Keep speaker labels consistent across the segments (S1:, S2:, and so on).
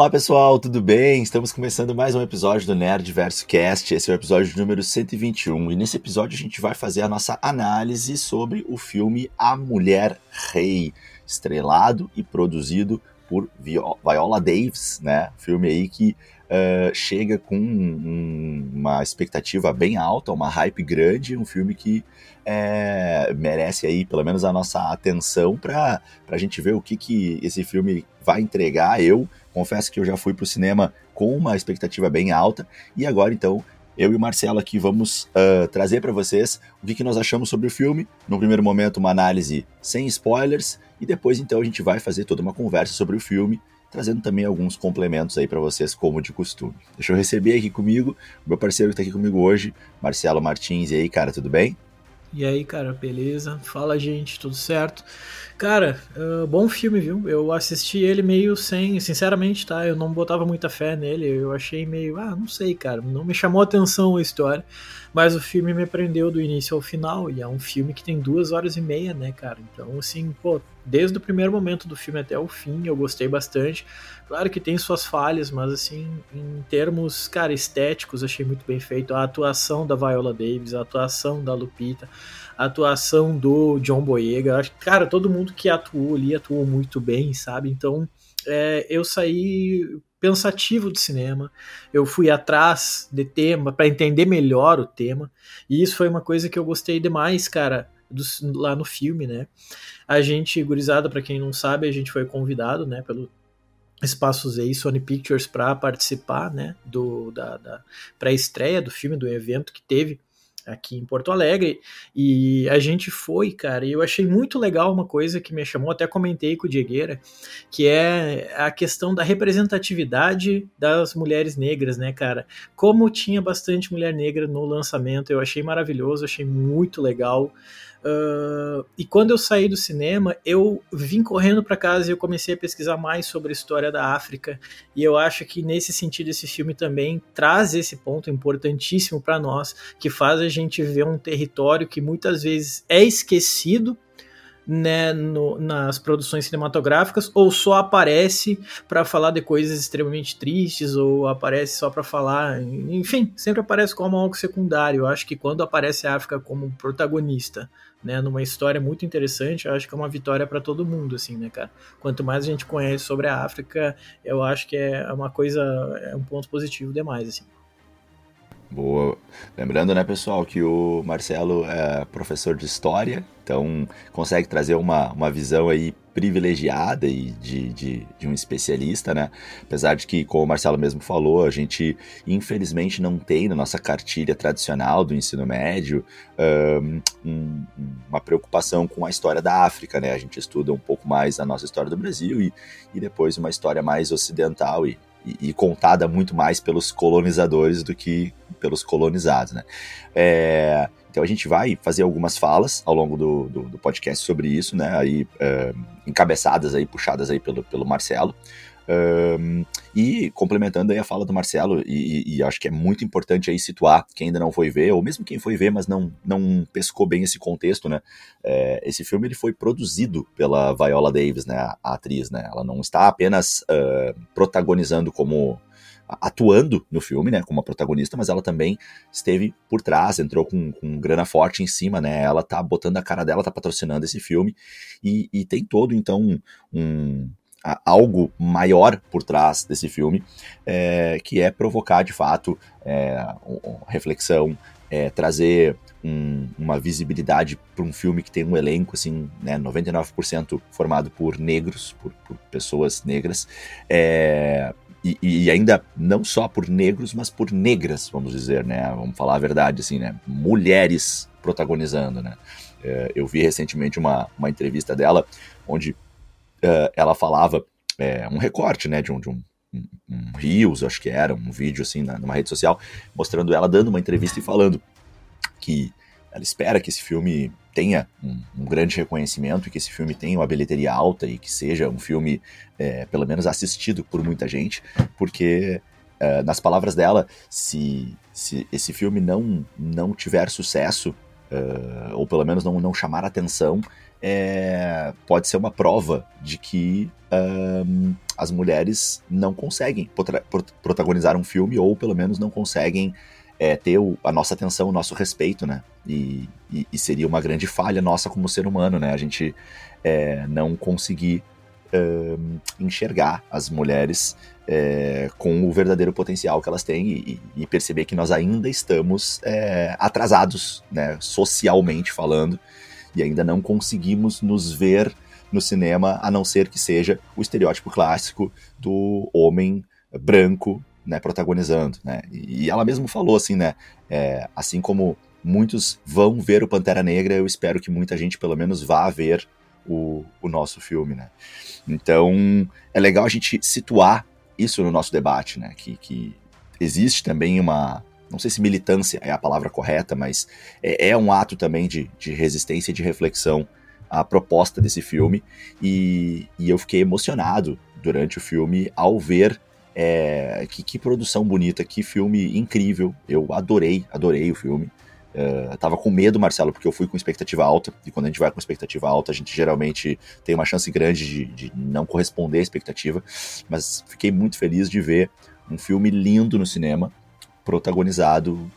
S1: Olá pessoal, tudo bem? Estamos começando mais um episódio do Nerd Verso Cast. Esse é o episódio número 121 e nesse episódio a gente vai fazer a nossa análise sobre o filme A Mulher Rei, estrelado e produzido por Viola Davis, né? Filme aí que uh, chega com um, uma expectativa bem alta, uma hype grande, um filme que é, merece aí pelo menos a nossa atenção para a gente ver o que, que esse filme vai entregar. Eu confesso que eu já fui para o cinema com uma expectativa bem alta e agora então eu e o Marcelo aqui vamos uh, trazer para vocês o que, que nós achamos sobre o filme. No primeiro momento, uma análise sem spoilers, e depois então a gente vai fazer toda uma conversa sobre o filme trazendo também alguns complementos aí para vocês, como de costume. Deixa eu receber aqui comigo o meu parceiro que está aqui comigo hoje, Marcelo Martins. E aí, cara, tudo bem?
S2: E aí, cara, beleza? Fala, gente, tudo certo? Cara, uh, bom filme, viu? Eu assisti ele meio sem, sinceramente, tá? Eu não botava muita fé nele, eu achei meio, ah, não sei, cara, não me chamou atenção a história, mas o filme me prendeu do início ao final, e é um filme que tem duas horas e meia, né, cara? Então, assim, pô, desde o primeiro momento do filme até o fim, eu gostei bastante. Claro que tem suas falhas, mas assim, em termos, cara, estéticos, achei muito bem feito. A atuação da Viola Davis, a atuação da Lupita, a atuação do John Boyega. Cara, todo mundo que atuou ali atuou muito bem, sabe? Então, é, eu saí pensativo do cinema. Eu fui atrás de tema para entender melhor o tema. E isso foi uma coisa que eu gostei demais, cara, do, lá no filme, né? A gente, gurizada, para quem não sabe, a gente foi convidado, né, pelo Espaços aí, Sony Pictures, para participar, né, do, da, da pré-estreia do filme, do evento que teve aqui em Porto Alegre e a gente foi, cara, e eu achei muito legal uma coisa que me chamou, até comentei com o Diegueira, que é a questão da representatividade das mulheres negras, né, cara? Como tinha bastante mulher negra no lançamento, eu achei maravilhoso, achei muito legal. Uh, e quando eu saí do cinema, eu vim correndo para casa e eu comecei a pesquisar mais sobre a história da África. E eu acho que nesse sentido esse filme também traz esse ponto importantíssimo para nós, que faz a gente ver um território que muitas vezes é esquecido né, no, nas produções cinematográficas ou só aparece para falar de coisas extremamente tristes ou aparece só para falar, enfim, sempre aparece como algo secundário. Eu acho que quando aparece a África como protagonista né, numa história muito interessante, eu acho que é uma vitória para todo mundo, assim, né, cara? Quanto mais a gente conhece sobre a África, eu acho que é uma coisa, é um ponto positivo demais, assim.
S1: Boa. Lembrando, né, pessoal, que o Marcelo é professor de história, então consegue trazer uma, uma visão aí privilegiada e de, de, de, um especialista, né? Apesar de que, como o Marcelo mesmo falou, a gente infelizmente não tem na nossa cartilha tradicional do ensino médio um, uma preocupação com a história da África, né? A gente estuda um pouco mais a nossa história do Brasil e, e depois uma história mais ocidental e, e, contada muito mais pelos colonizadores do que pelos colonizados, né? É, então a gente vai fazer algumas falas ao longo do, do, do podcast sobre isso, né? Aí é, encabeçadas aí, puxadas aí pelo, pelo Marcelo. Um, e complementando aí a fala do Marcelo, e, e, acho que é muito importante aí situar quem ainda não foi ver, ou mesmo quem foi ver, mas não, não pescou bem esse contexto, né? É, esse filme ele foi produzido pela Viola Davis, né? A, a atriz, né? Ela não está apenas uh, protagonizando como atuando no filme, né, como uma protagonista, mas ela também esteve por trás, entrou com, com grana forte em cima, né, ela tá botando a cara dela, tá patrocinando esse filme, e, e tem todo, então, um, algo maior por trás desse filme, é, que é provocar, de fato, é, reflexão, é, trazer um, uma visibilidade para um filme que tem um elenco, assim, né, 99% formado por negros, por, por pessoas negras, é, e, e, ainda não só por negros, mas por negras, vamos dizer, né? Vamos falar a verdade, assim, né? Mulheres protagonizando, né? É, eu vi recentemente uma, uma entrevista dela onde é, ela falava é, um recorte, né, de um, de um, um, Reels, acho que era, um vídeo assim, na, numa rede social, mostrando ela dando uma entrevista e falando que ela espera que esse filme tenha um, um, grande reconhecimento e que esse filme tenha uma bilheteria alta e que seja um filme, é, pelo menos, assistido por muita gente, porque, é, nas palavras dela, se, se esse filme não, não tiver sucesso, uh, ou pelo menos não, não chamar atenção, é, pode ser uma prova de que um, as mulheres não conseguem protagonizar um filme, ou pelo menos não conseguem é, ter o, a nossa atenção, o nosso respeito, né? E, e, e, seria uma grande falha nossa como ser humano, né? A gente é, não conseguir enxergar as mulheres é, com o verdadeiro potencial que elas têm e, e perceber que nós ainda estamos é, atrasados, né? Socialmente falando, e ainda não conseguimos nos ver no cinema, a não ser que seja o estereótipo clássico do homem branco, né, protagonizando, né? E ela mesmo falou assim, né? É, assim como muitos vão ver o Pantera Negra, eu espero que muita gente pelo menos vá ver o, o nosso filme, né? Então é legal a gente situar isso no nosso debate, né? Que, que existe também uma não sei se militância é a palavra correta, mas é, é um ato também de, de resistência e de reflexão à proposta desse filme. E, e eu fiquei emocionado durante o filme ao ver é, que, que, produção bonita, que filme incrível. Eu adorei, adorei o filme. Uh, tava com medo, Marcelo, porque eu fui com expectativa alta, e quando a gente vai com expectativa alta, a gente geralmente tem uma chance grande de, de não corresponder à expectativa. Mas fiquei muito feliz de ver um filme lindo no cinema, protagonizado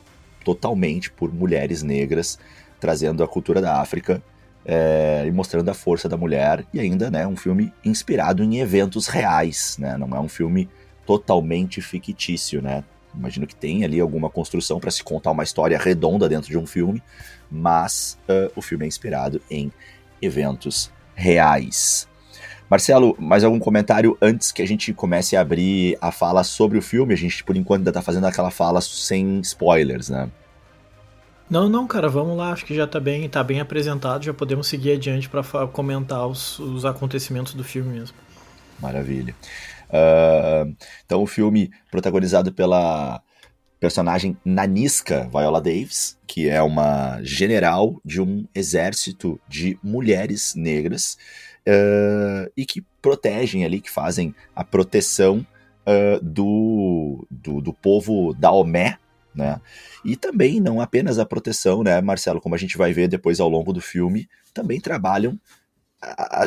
S1: totalmente por mulheres negras, trazendo a cultura da África é, e mostrando a força da mulher, e ainda né, um filme inspirado em eventos reais, né, não é um filme totalmente fictício, né? Imagino que tem ali alguma construção para se contar uma história redonda dentro de um filme, mas uh, o filme é inspirado em eventos reais. Marcelo, mais algum comentário antes que a gente comece a abrir a fala sobre o filme? A gente, por enquanto, ainda tá fazendo aquela fala sem spoilers, né?
S2: Não, não, cara, vamos lá. Acho que já tá bem, tá bem apresentado. Já podemos seguir adiante para comentar os, os acontecimentos do filme mesmo.
S1: Maravilha. Uh, então, o filme protagonizado pela personagem Naniska Viola Davis, que é uma general de um exército de mulheres negras uh, e que protegem ali, que fazem a proteção uh, do, do, do, povo da Omé, né? E também não apenas a proteção, né, Marcelo, como a gente vai ver depois ao longo do filme, também trabalham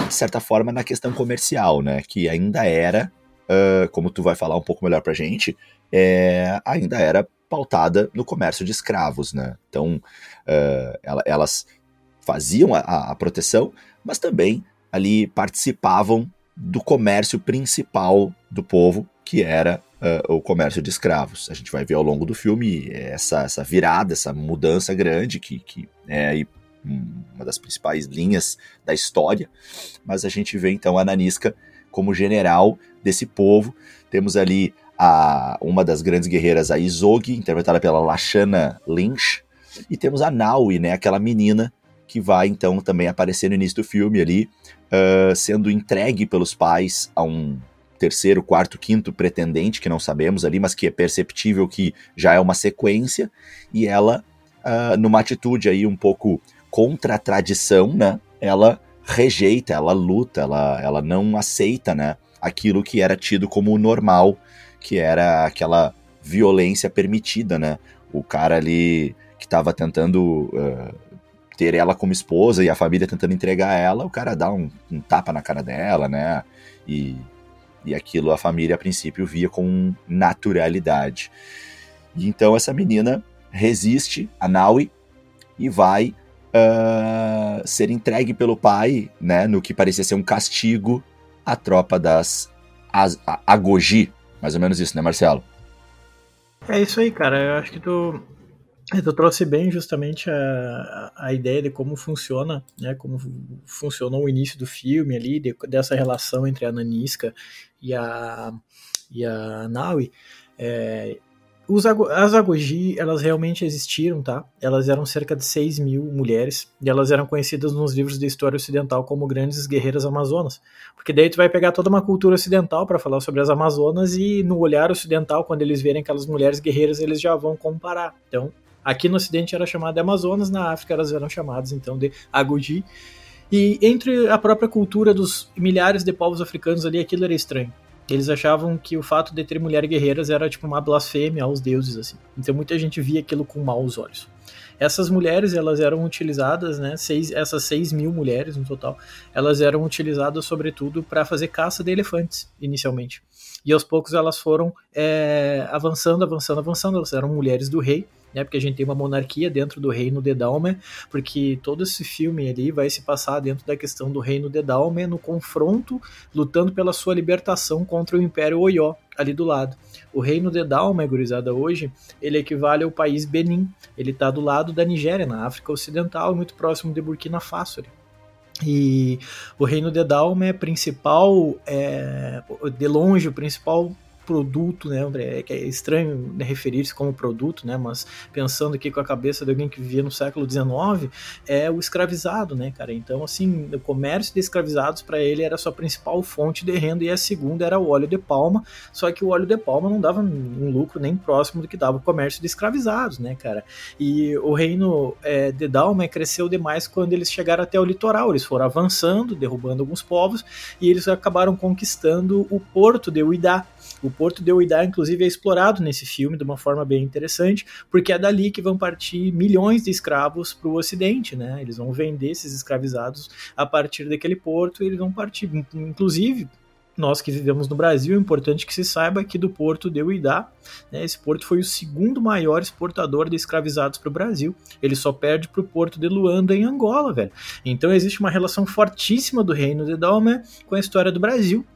S1: de certa forma na questão comercial, né, que ainda era, uh, como tu vai falar um pouco melhor pra gente, é, ainda era pautada no comércio de escravos, né? Então, uh, elas faziam a, a proteção, mas também ali participavam do comércio principal do povo, que era uh, o comércio de escravos. A gente vai ver ao longo do filme essa, essa virada, essa mudança grande, que, que é uma das principais linhas da história, mas a gente vê então a Nanisca como general desse povo. Temos ali a, uma das grandes guerreiras, a Izogi, interpretada pela Lashana Lynch, e temos a Naui, né, aquela menina que vai então também aparecer no início do filme ali, uh, sendo entregue pelos pais a um terceiro, quarto, quinto pretendente, que não sabemos ali, mas que é perceptível que já é uma sequência, e ela, uh, numa atitude aí um pouco contra a tradição, né, ela rejeita, ela luta, ela, ela não aceita, né, aquilo que era tido como normal, que era aquela violência permitida, né, o cara ali que estava tentando uh, ter ela como esposa e a família tentando entregar ela, o cara dá um, um tapa na cara dela, né? E, e aquilo a família a princípio via com naturalidade. E então essa menina resiste a Naui e vai uh, ser entregue pelo pai, né? No que parecia ser um castigo à tropa das Agogi. Mais ou menos isso, né, Marcelo?
S2: É isso aí, cara. Eu acho que tu tu trouxe bem justamente a, a ideia de como funciona, né, como funcionou o início do filme ali, de, dessa relação entre a Nanisca e a, e a Naui. É, os, as Agoji, elas realmente existiram, tá? Elas eram cerca de 6 mil mulheres e elas eram conhecidas nos livros de história ocidental como grandes guerreiras amazonas. Porque daí tu vai pegar toda uma cultura ocidental para falar sobre as amazonas e no olhar ocidental, quando eles verem aquelas mulheres guerreiras, eles já vão comparar. Então, Aqui no Ocidente era chamada de Amazonas, na África elas eram chamadas então de Agoji. E entre a própria cultura dos milhares de povos africanos ali, aquilo era estranho. Eles achavam que o fato de ter mulheres guerreiras era tipo uma blasfêmia aos deuses, assim. Então muita gente via aquilo com maus olhos. Essas mulheres, elas eram utilizadas, né, seis, essas 6 mil mulheres no total, elas eram utilizadas sobretudo para fazer caça de elefantes, inicialmente. E aos poucos elas foram é, avançando, avançando, avançando, elas eram mulheres do rei, né, porque a gente tem uma monarquia dentro do reino de Dalmer, porque todo esse filme ali vai se passar dentro da questão do reino de Dalmer, no confronto, lutando pela sua libertação contra o Império Oió, ali do lado. O reino de Dalmer, gurizada, hoje, ele equivale ao país Benin, ele está do lado da Nigéria, na África Ocidental, muito próximo de Burkina Faso. Ali. E o reino de Dalma é principal, é, de longe, o principal produto, né, André? É, é estranho né, referir-se como produto, né? Mas pensando aqui com a cabeça de alguém que vivia no século XIX, é o escravizado, né, cara? Então, assim, o comércio de escravizados para ele era a sua principal fonte de renda e a segunda era o óleo de palma. Só que o óleo de palma não dava um lucro nem próximo do que dava o comércio de escravizados, né, cara? E o reino é, de Dalma cresceu demais quando eles chegaram até o litoral. Eles foram avançando, derrubando alguns povos e eles acabaram conquistando o porto de Uidá, o Porto de Uidá, inclusive, é explorado nesse filme de uma forma bem interessante, porque é dali que vão partir milhões de escravos para o Ocidente, né? Eles vão vender esses escravizados a partir daquele porto e eles vão partir, inclusive nós que vivemos no Brasil, é importante que se saiba que do porto de Uidá, né, esse porto foi o segundo maior exportador de escravizados para o Brasil. Ele só perde para o porto de Luanda, em Angola, velho. Então existe uma relação fortíssima do reino de Dalma com a história do Brasil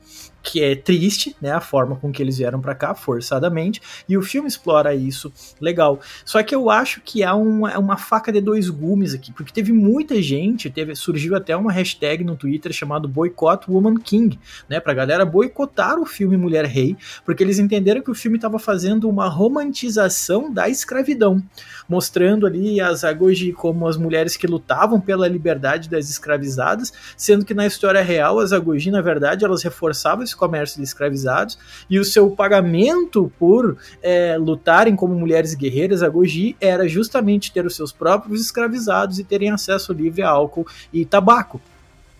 S2: que é triste, né, a forma com que eles vieram para cá, forçadamente, e o filme explora isso legal. Só que eu acho que há uma, uma faca de dois gumes aqui, porque teve muita gente, teve surgiu até uma hashtag no Twitter chamado Boycott Woman King, né, pra galera boicotar o filme Mulher Rei, porque eles entenderam que o filme estava fazendo uma romantização da escravidão, mostrando ali as Agoji como as mulheres que lutavam pela liberdade das escravizadas, sendo que na história real as Agoji, na verdade, elas reforçavam esse comércio de escravizados e o seu pagamento por é, lutarem como mulheres guerreiras, a Goji, era justamente ter os seus próprios escravizados e terem acesso livre a álcool e tabaco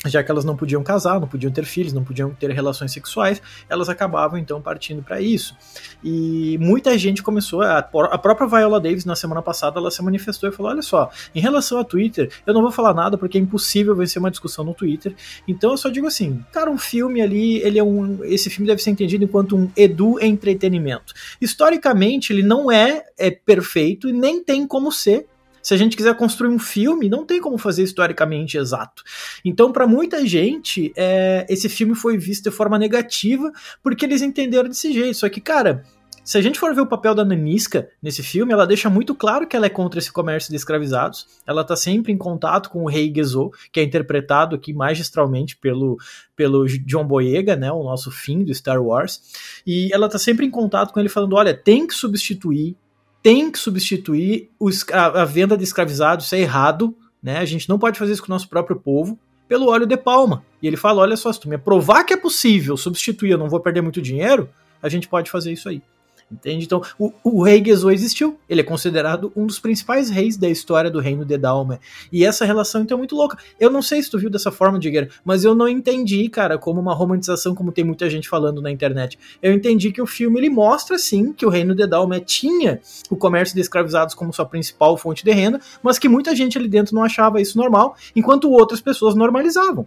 S2: já que elas não podiam casar, não podiam ter filhos, não podiam ter relações sexuais, elas acabavam então partindo para isso. E muita gente começou, a, a, própria Viola Davis na semana passada, ela se manifestou e falou: olha só, em relação a Twitter, eu não vou falar nada porque é impossível vencer uma discussão no Twitter. Então eu só digo assim, cara, um filme ali, ele é um, esse filme deve ser entendido enquanto um edu entretenimento. Historicamente, ele não é, é perfeito e nem tem como ser se a gente quiser construir um filme, não tem como fazer historicamente exato. Então, para muita gente, é, esse filme foi visto de forma negativa porque eles entenderam desse jeito. Só que, cara, se a gente for ver o papel da Nanisca nesse filme, ela deixa muito claro que ela é contra esse comércio de escravizados. Ela tá sempre em contato com o rei Gezo, que é interpretado aqui magistralmente pelo, pelo John Boyega, né, o nosso fim do Star Wars. E ela tá sempre em contato com ele falando, olha, tem que substituir tem que substituir a, a venda de escravizados, isso é errado, né? A gente não pode fazer isso com o nosso próprio povo pelo óleo de palma. E ele fala: olha só, se tu me provar que é possível substituir, eu não vou perder muito dinheiro, a gente pode fazer isso aí. Entende? Então, o, o rei Gezo existiu. Ele é considerado um dos principais reis da história do reino de Dalma. E essa relação, então, é muito louca. Eu não sei se tu viu dessa forma, Digger, mas eu não entendi, cara, como uma romantização, como tem muita gente falando na internet. Eu entendi que o filme, ele mostra, sim, que o reino de Dalma tinha o comércio de escravizados como sua principal fonte de renda, mas que muita gente ali dentro não achava isso normal, enquanto outras pessoas normalizavam.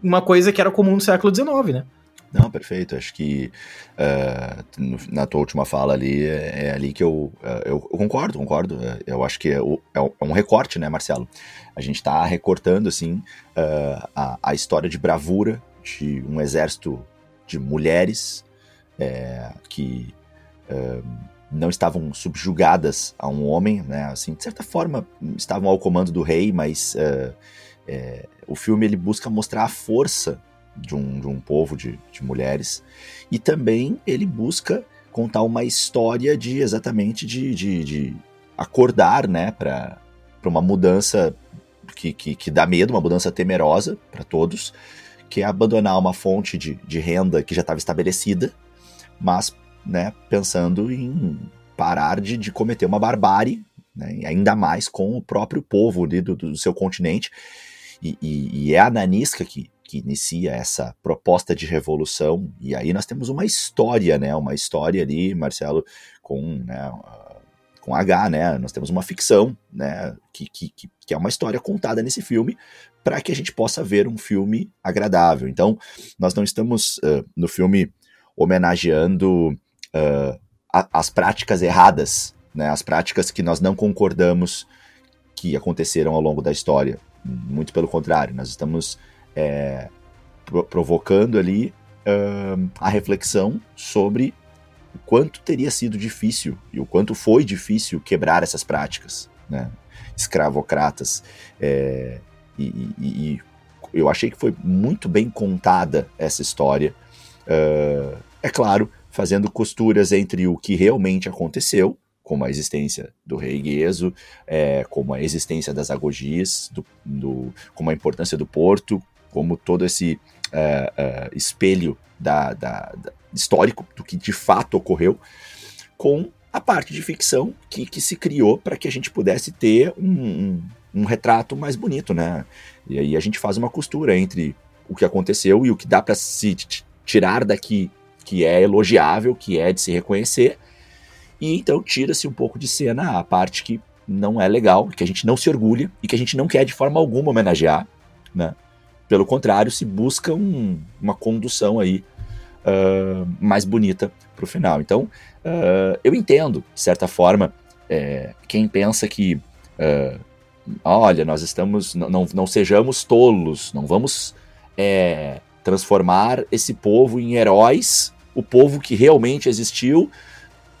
S2: Uma coisa que era comum no século XIX, né?
S1: Não, perfeito. Acho que uh, na tua última fala ali é, é ali que eu, uh, eu, concordo, concordo. Uh, eu acho que é, é, é, um recorte, né, Marcelo? A gente está recortando assim a, a, história de bravura de um exército de mulheres é, que não estavam subjugadas a um homem, né? Assim, de certa forma estavam ao comando do rei, mas o filme ele busca mostrar a força de um, de um povo de, de mulheres. E também ele busca contar uma história de exatamente de, de, de acordar né, para uma mudança que, que, que, dá medo, uma mudança temerosa para todos, que é abandonar uma fonte de, de renda que já estava estabelecida, mas né, pensando em parar de, de cometer uma barbárie, né, ainda mais com o próprio povo do, do seu continente. E, e, e, é a Nanisca que, que inicia essa proposta de revolução. E aí nós temos uma história, né? Uma história ali, Marcelo, com, né, com H, né? Nós temos uma ficção, né? Que, que, que é uma história contada nesse filme para que a gente possa ver um filme agradável. Então, nós não estamos uh, no filme homenageando uh, a, as práticas erradas, né? As práticas que nós não concordamos que aconteceram ao longo da história. Muito pelo contrário, nós estamos é, pro provocando ali uh, a reflexão sobre o quanto teria sido difícil e o quanto foi difícil quebrar essas práticas, né? escravocratas. É, e, e, e, eu achei que foi muito bem contada essa história. Uh, é claro, fazendo costuras entre o que realmente aconteceu, como a existência do rei Gueso, é, como a existência das agogis, do, do, como a importância do porto, como todo esse uh, uh, espelho da, da, da, histórico do que de fato ocorreu, com a parte de ficção que, que se criou para que a gente pudesse ter um, um, um, retrato mais bonito, né? E aí a gente faz uma costura entre o que aconteceu e o que dá para se tirar daqui que é elogiável, que é de se reconhecer, e então tira-se um pouco de cena a parte que não é legal, que a gente não se orgulha e que a gente não quer de forma alguma homenagear, né? Pelo contrário, se busca um, uma condução aí uh, mais bonita para o final. Então, uh, eu entendo, de certa forma, é, quem pensa que, uh, olha, nós estamos, não, não sejamos tolos, não vamos é, transformar esse povo em heróis, o povo que realmente existiu,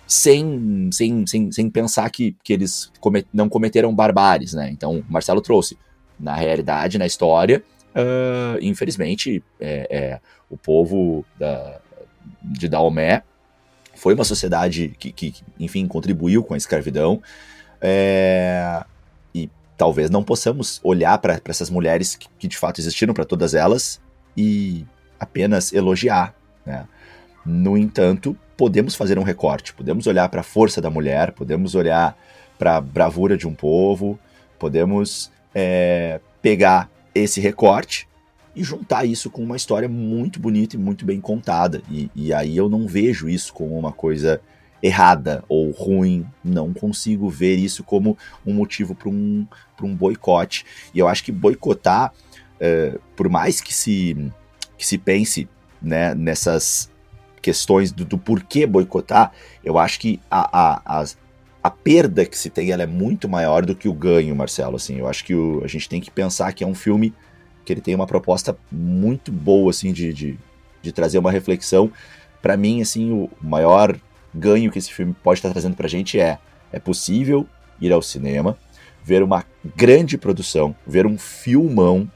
S1: sem, sem, sem, sem pensar que, que eles comet, não cometeram barbáries, né? Então, Marcelo trouxe, na realidade, na história, uh, infelizmente, é, é, o povo da, de Daomé foi uma sociedade que, que, enfim, contribuiu com a escravidão. É, e talvez não possamos olhar para essas mulheres que, que, de fato existiram para todas elas e apenas elogiar. Né? No entanto, podemos fazer um recorte, podemos olhar para a força da mulher, podemos olhar para a bravura de um povo, podemos é, pegar esse recorte e juntar isso com uma história muito bonita e muito bem contada. E, e aí eu não vejo isso como uma coisa errada ou ruim, não consigo ver isso como um motivo para um, um boicote. E eu acho que boicotar, é, por mais que se, que se pense né, nessas questões do, do porquê boicotar, eu acho que a, a, a, a perda que se tem ela é muito maior do que o ganho, Marcelo. Assim, eu acho que o, a gente tem que pensar que é um filme que ele tem uma proposta muito boa, assim, de, de, de trazer uma reflexão. Para mim, assim, o maior ganho que esse filme pode estar trazendo pra gente é é possível ir ao cinema, ver uma grande produção, ver um filmão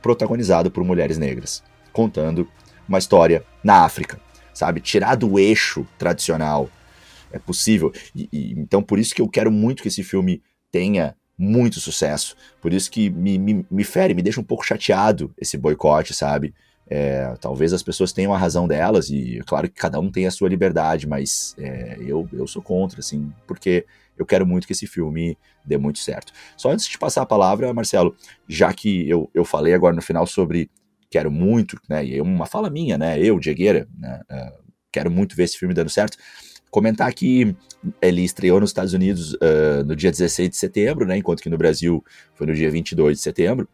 S1: protagonizado por mulheres negras, contando uma história na África, sabe? Tirar do eixo tradicional. É possível. E, e, então, por isso que eu quero muito que esse filme tenha muito sucesso. Por isso que me, me, me fere, me deixa um pouco chateado esse boicote, sabe? É, talvez as pessoas tenham a razão delas, e é claro que cada um tem a sua liberdade, mas é, eu, eu sou contra, assim, porque eu quero muito que esse filme dê muito certo. Só antes de passar a palavra, Marcelo, já que eu, eu falei agora no final sobre quero muito, né, e é uma fala minha, né, eu, Diegueira, né, uh, quero muito ver esse filme dando certo, Comentar que ele estreou nos Estados Unidos uh, no dia 16 de setembro, né, enquanto que no Brasil foi no dia 22 de setembro.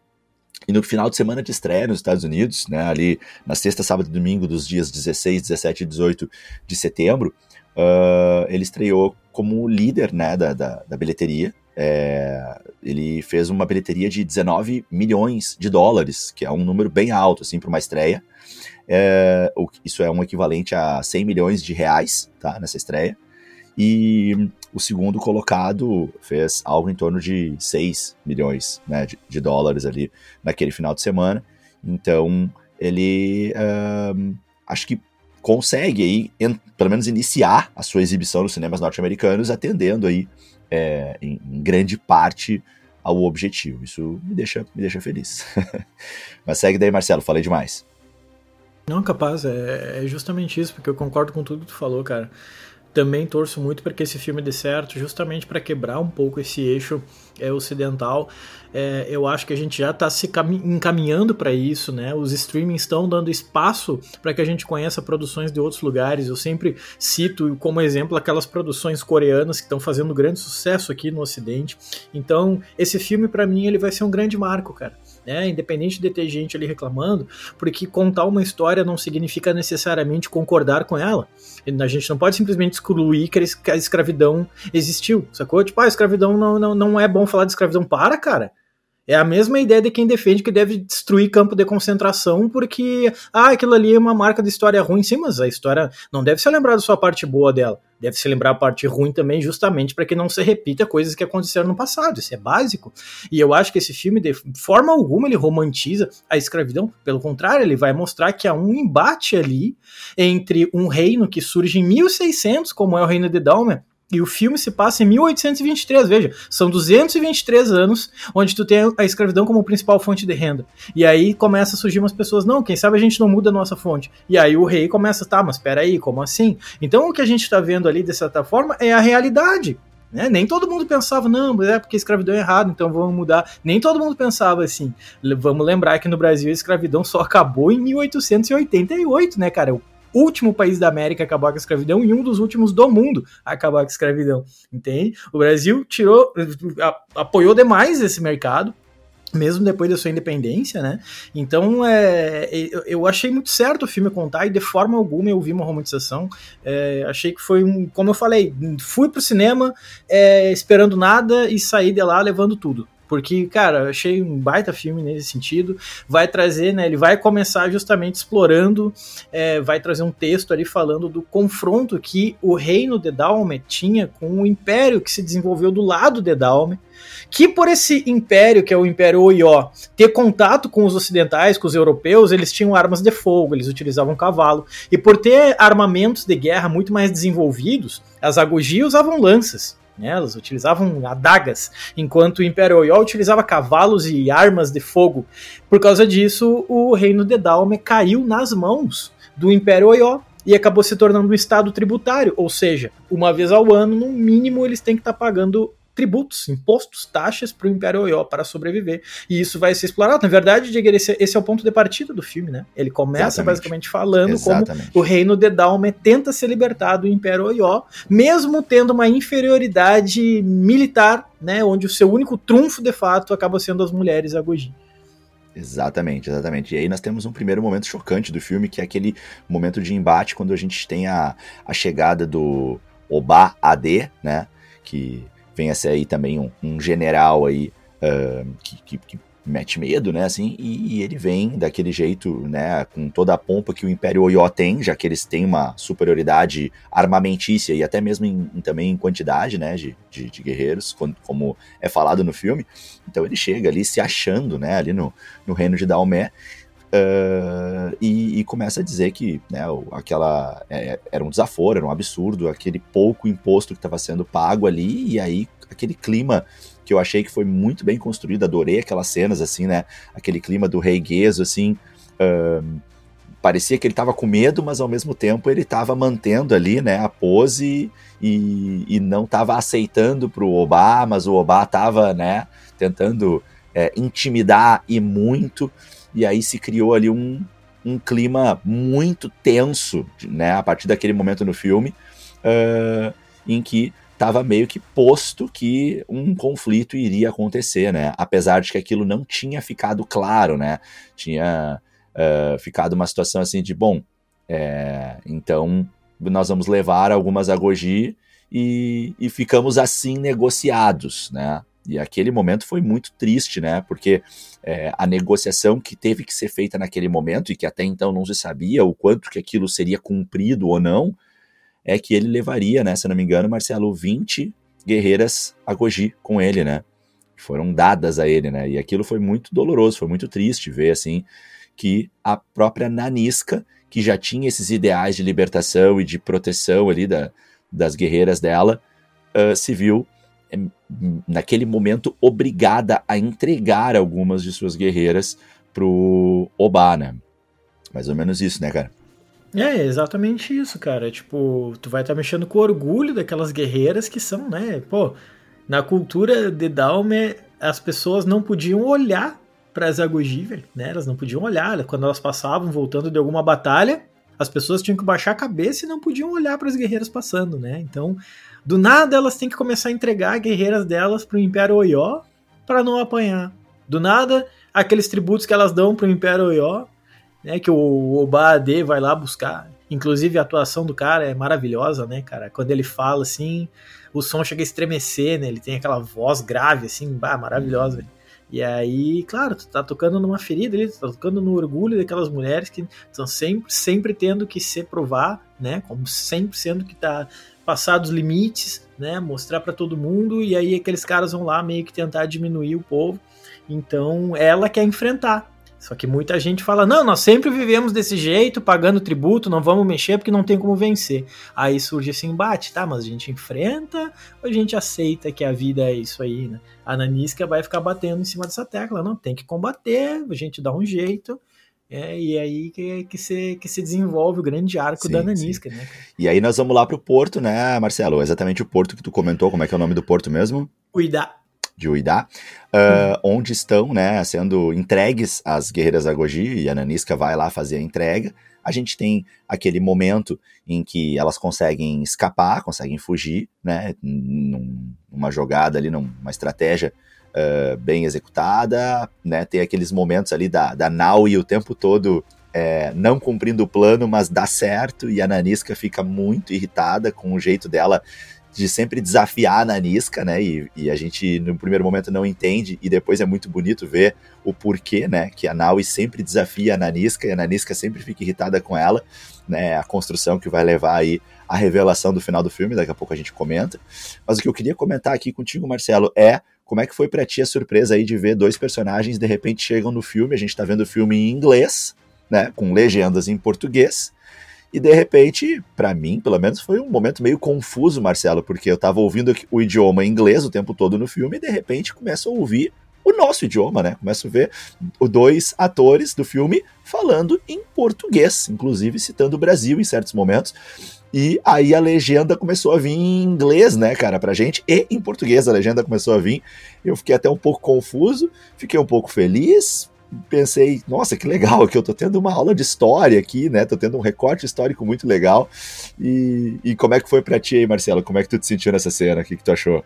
S1: E no final de semana de estreia nos Estados Unidos, né, ali na sexta, sábado e domingo dos dias 16, 17 e 18 de setembro, uh, ele estreou como líder né, da, da, da bilheteria. É, ele fez uma bilheteria de 19 milhões de dólares, que é um número bem alto assim, para uma estreia. É, isso é um equivalente a 100 milhões de reais tá, nessa estreia. E o segundo colocado fez algo em torno de 6 milhões né, de, de, dólares ali naquele final de semana. Então ele um, acho que consegue aí, em, pelo menos iniciar a sua exibição nos cinemas norte-americanos, atendendo aí é, em, em grande parte ao objetivo. Isso me deixa, me deixa feliz. Mas segue daí, Marcelo, falei demais.
S2: Não, capaz, é, é, justamente isso, porque eu concordo com tudo que tu falou, cara. também torço muito para que esse filme dê certo, justamente para quebrar um pouco esse eixo é, ocidental. É, eu acho que a gente já está se encaminhando para isso, né? Os streamings estão dando espaço para que a gente conheça produções de outros lugares. Eu sempre cito como exemplo aquelas produções coreanas que estão fazendo grande sucesso aqui no Ocidente. Então, esse filme para mim ele vai ser um grande marco, cara né? Independente de ter gente ali reclamando, porque contar uma história não significa necessariamente concordar com ela. A gente não pode simplesmente excluir que a escravidão existiu, sacou? Tipo, ah, a escravidão não, não, não é bom falar de escravidão. Para, cara. É a mesma ideia de quem defende que deve destruir campo de concentração porque, ah, aquilo ali é uma marca de história ruim. Sim, mas a história não deve ser lembrada só a parte boa dela. Deve se lembrar a parte ruim também, justamente para que não se repita coisas que aconteceram no passado. Isso é básico. E eu acho que esse filme, de forma alguma, ele romantiza a escravidão. Pelo contrário, ele vai mostrar que há um embate ali entre um reino que surge em 1600, como é o reino de Dalmer, e o filme se passa em 1823, veja, são 223 anos onde tu tem a escravidão como principal fonte de renda. E aí começa a surgir umas pessoas, não, quem sabe a gente não muda a nossa fonte. E aí o rei começa, tá, mas peraí, como assim? Então o que a gente está vendo ali, de certa forma, é a realidade. Né? Nem todo mundo pensava, não, mas é porque a escravidão é errado, então vamos mudar. Nem todo mundo pensava assim. Vamos lembrar que no Brasil a escravidão só acabou em 1888, né, cara? Último país da América a acabar com a escravidão e um dos últimos do mundo a acabar com a escravidão, entende? O Brasil tirou, apoiou demais esse mercado, mesmo depois da sua independência, né? Então, é, eu, achei muito certo o filme contar e de forma alguma eu vi uma romantização. É, achei que foi um, como eu falei, fui pro cinema é, esperando nada e saí de lá levando tudo. Porque, cara, achei um baita filme nesse sentido. Vai trazer, né? Ele vai começar justamente explorando, é, vai trazer um texto ali falando do confronto que o reino de Dalme tinha com o império que se desenvolveu do lado de Dalme. Que por esse império, que é o Império Oió, ter contato com os ocidentais, com os europeus, eles tinham armas de fogo, eles utilizavam cavalo. E por ter armamentos de guerra muito mais desenvolvidos, as Agogi usavam lanças. Né? Elas utilizavam adagas, enquanto o Império Oió utilizava cavalos e armas de fogo. Por causa disso, o reino de Dalme caiu nas mãos do Império Oió e acabou se tornando um estado tributário, ou seja, uma vez ao ano, no mínimo, eles têm que estar tá pagando tributos, impostos, taxas para o Império Oió para sobreviver. E isso vai ser explorado. Na verdade, Diego, esse, esse, é o ponto de partida do filme, né? Ele começa Exatamente. basicamente falando Exatamente. como o reino de Dalme tenta se libertar do Império Oió, mesmo tendo uma inferioridade militar, né? Onde o seu único trunfo, de fato, acaba sendo as mulheres Agoji.
S1: Exatamente, exatamente. E aí nós temos um primeiro momento chocante do filme, que é aquele momento de embate quando a gente tem a, a chegada do Oba AD, né? Que vem a ser aí também um, um general aí uh, que, que, que, mete medo, né, assim, e, e, ele vem daquele jeito, né, com toda a pompa que o Império Oió tem, já que eles têm uma superioridade armamentícia e até mesmo em, em, também em quantidade, né, de, de, de guerreiros, como é falado no filme, então ele chega ali se achando, né, ali no, no reino de Daomé, Uh, e, e, começa a dizer que né, aquela é, era um desaforo, era um absurdo, aquele pouco imposto que estava sendo pago ali, e aí aquele clima que eu achei que foi muito bem construído, adorei aquelas cenas, assim, né? Aquele clima do rei Gueso, assim. Uh, parecia que ele estava com medo, mas ao mesmo tempo ele estava mantendo ali, né, a pose e, e não estava aceitando para o Obá, mas o Obá estava, né, tentando é, intimidar e muito. E aí se criou ali um, um clima muito tenso, né, a partir daquele momento no filme, uh, em que estava meio que posto que um conflito iria acontecer, né? Apesar de que aquilo não tinha ficado claro, né? Tinha uh, ficado uma situação assim de, bom, é, então nós vamos levar algumas a Goji e, e ficamos assim negociados, né? E aquele momento foi muito triste, né? Porque é, a negociação que teve que ser feita naquele momento, e que até então não se sabia o quanto que aquilo seria cumprido ou não, é que ele levaria, né? Se não me engano, Marcelo, 20 guerreiras a Goji com ele, né? Foram dadas a ele, né? E aquilo foi muito doloroso, foi muito triste ver, assim, que a própria Nanisca, que já tinha esses ideais de libertação e de proteção ali da, das guerreiras dela, uh, se viu é, naquele momento, obrigada a entregar algumas de suas guerreiras pro Obá, né? Mais ou menos isso, né, cara?
S2: É, exatamente isso, cara. Tipo, tu vai estar tá mexendo com orgulho daquelas guerreiras que são, né? Pô, na cultura de Dalme, as pessoas não podiam olhar para Zagogi, velho, né? Elas não podiam olhar. Quando elas passavam voltando de alguma batalha, as pessoas tinham que baixar a cabeça e não podiam olhar para as guerreiras passando, né? Então, do nada elas têm que começar a entregar guerreiras delas pro Império Oió para não apanhar. Do nada, aqueles tributos que elas dão pro Império Oió, né, que o Obade vai lá buscar. Inclusive a atuação do cara é maravilhosa, né, cara? Quando ele fala assim, o som chega a estremecer, né? Ele tem aquela voz grave assim, bah, maravilhosa, velho. E aí, claro, tu tá tocando numa ferida ali, tu tá tocando no orgulho daquelas mulheres que estão sempre, sempre tendo que se provar, né? Como sempre sendo que tá passar dos limites, né? Mostrar para todo mundo, e aí aqueles caras vão lá meio que tentar diminuir o povo. Então ela quer enfrentar. Só que muita gente fala: não, nós sempre vivemos desse jeito, pagando tributo, não vamos mexer porque não tem como vencer. Aí surge esse embate, tá? Mas a gente enfrenta ou a gente aceita que a vida é isso aí, né? A Nanisca vai ficar batendo em cima dessa tecla: não, tem que combater, a gente dá um jeito. É, e aí que, que, se, que se desenvolve o grande arco sim, da Nanisca, sim. né?
S1: E aí nós vamos lá pro Porto, né, Marcelo? Exatamente o Porto que tu comentou, como é que é o nome do Porto mesmo?
S2: Cuidar
S1: de Uidá, uh, uhum. onde estão né, sendo entregues as guerreiras Agoji, e a Nanisca vai lá fazer a entrega. A gente tem aquele momento em que elas conseguem escapar, conseguem fugir, né, numa jogada ali, numa estratégia uh, bem executada, né, tem aqueles momentos ali da, da Naui o tempo todo é, não cumprindo o plano, mas dá certo, e a Nanisca fica muito irritada com o jeito dela de sempre desafiar a Nanisca, né? E, e, a gente, no primeiro momento, não entende, e depois é muito bonito ver o porquê, né? Que a Naui sempre desafia a Nanisca, e a Nanisca sempre fica irritada com ela, né? A construção que vai levar aí a revelação do final do filme, daqui a pouco a gente comenta. Mas o que eu queria comentar aqui contigo, Marcelo, é como é que foi para ti a surpresa aí de ver dois personagens de repente chegam no filme, a gente tá vendo o filme em inglês, né? Com legendas em português, e de repente, para mim, pelo menos, foi um momento meio confuso, Marcelo, porque eu tava ouvindo o idioma inglês o tempo todo no filme e de repente começo a ouvir o nosso idioma, né? Começo a ver dois atores do filme falando em português, inclusive citando o Brasil em certos momentos. E aí a legenda começou a vir em inglês, né, cara, pra gente, e em português a legenda começou a vir. Eu fiquei até um pouco confuso, fiquei um pouco feliz, pensei, nossa, que legal, que eu tô tendo uma aula de história aqui, né? Tô tendo um recorte histórico muito legal. E, e como é que foi pra ti aí, Marcelo? Como é que tu te sentiu nessa cena? O que, que tu achou?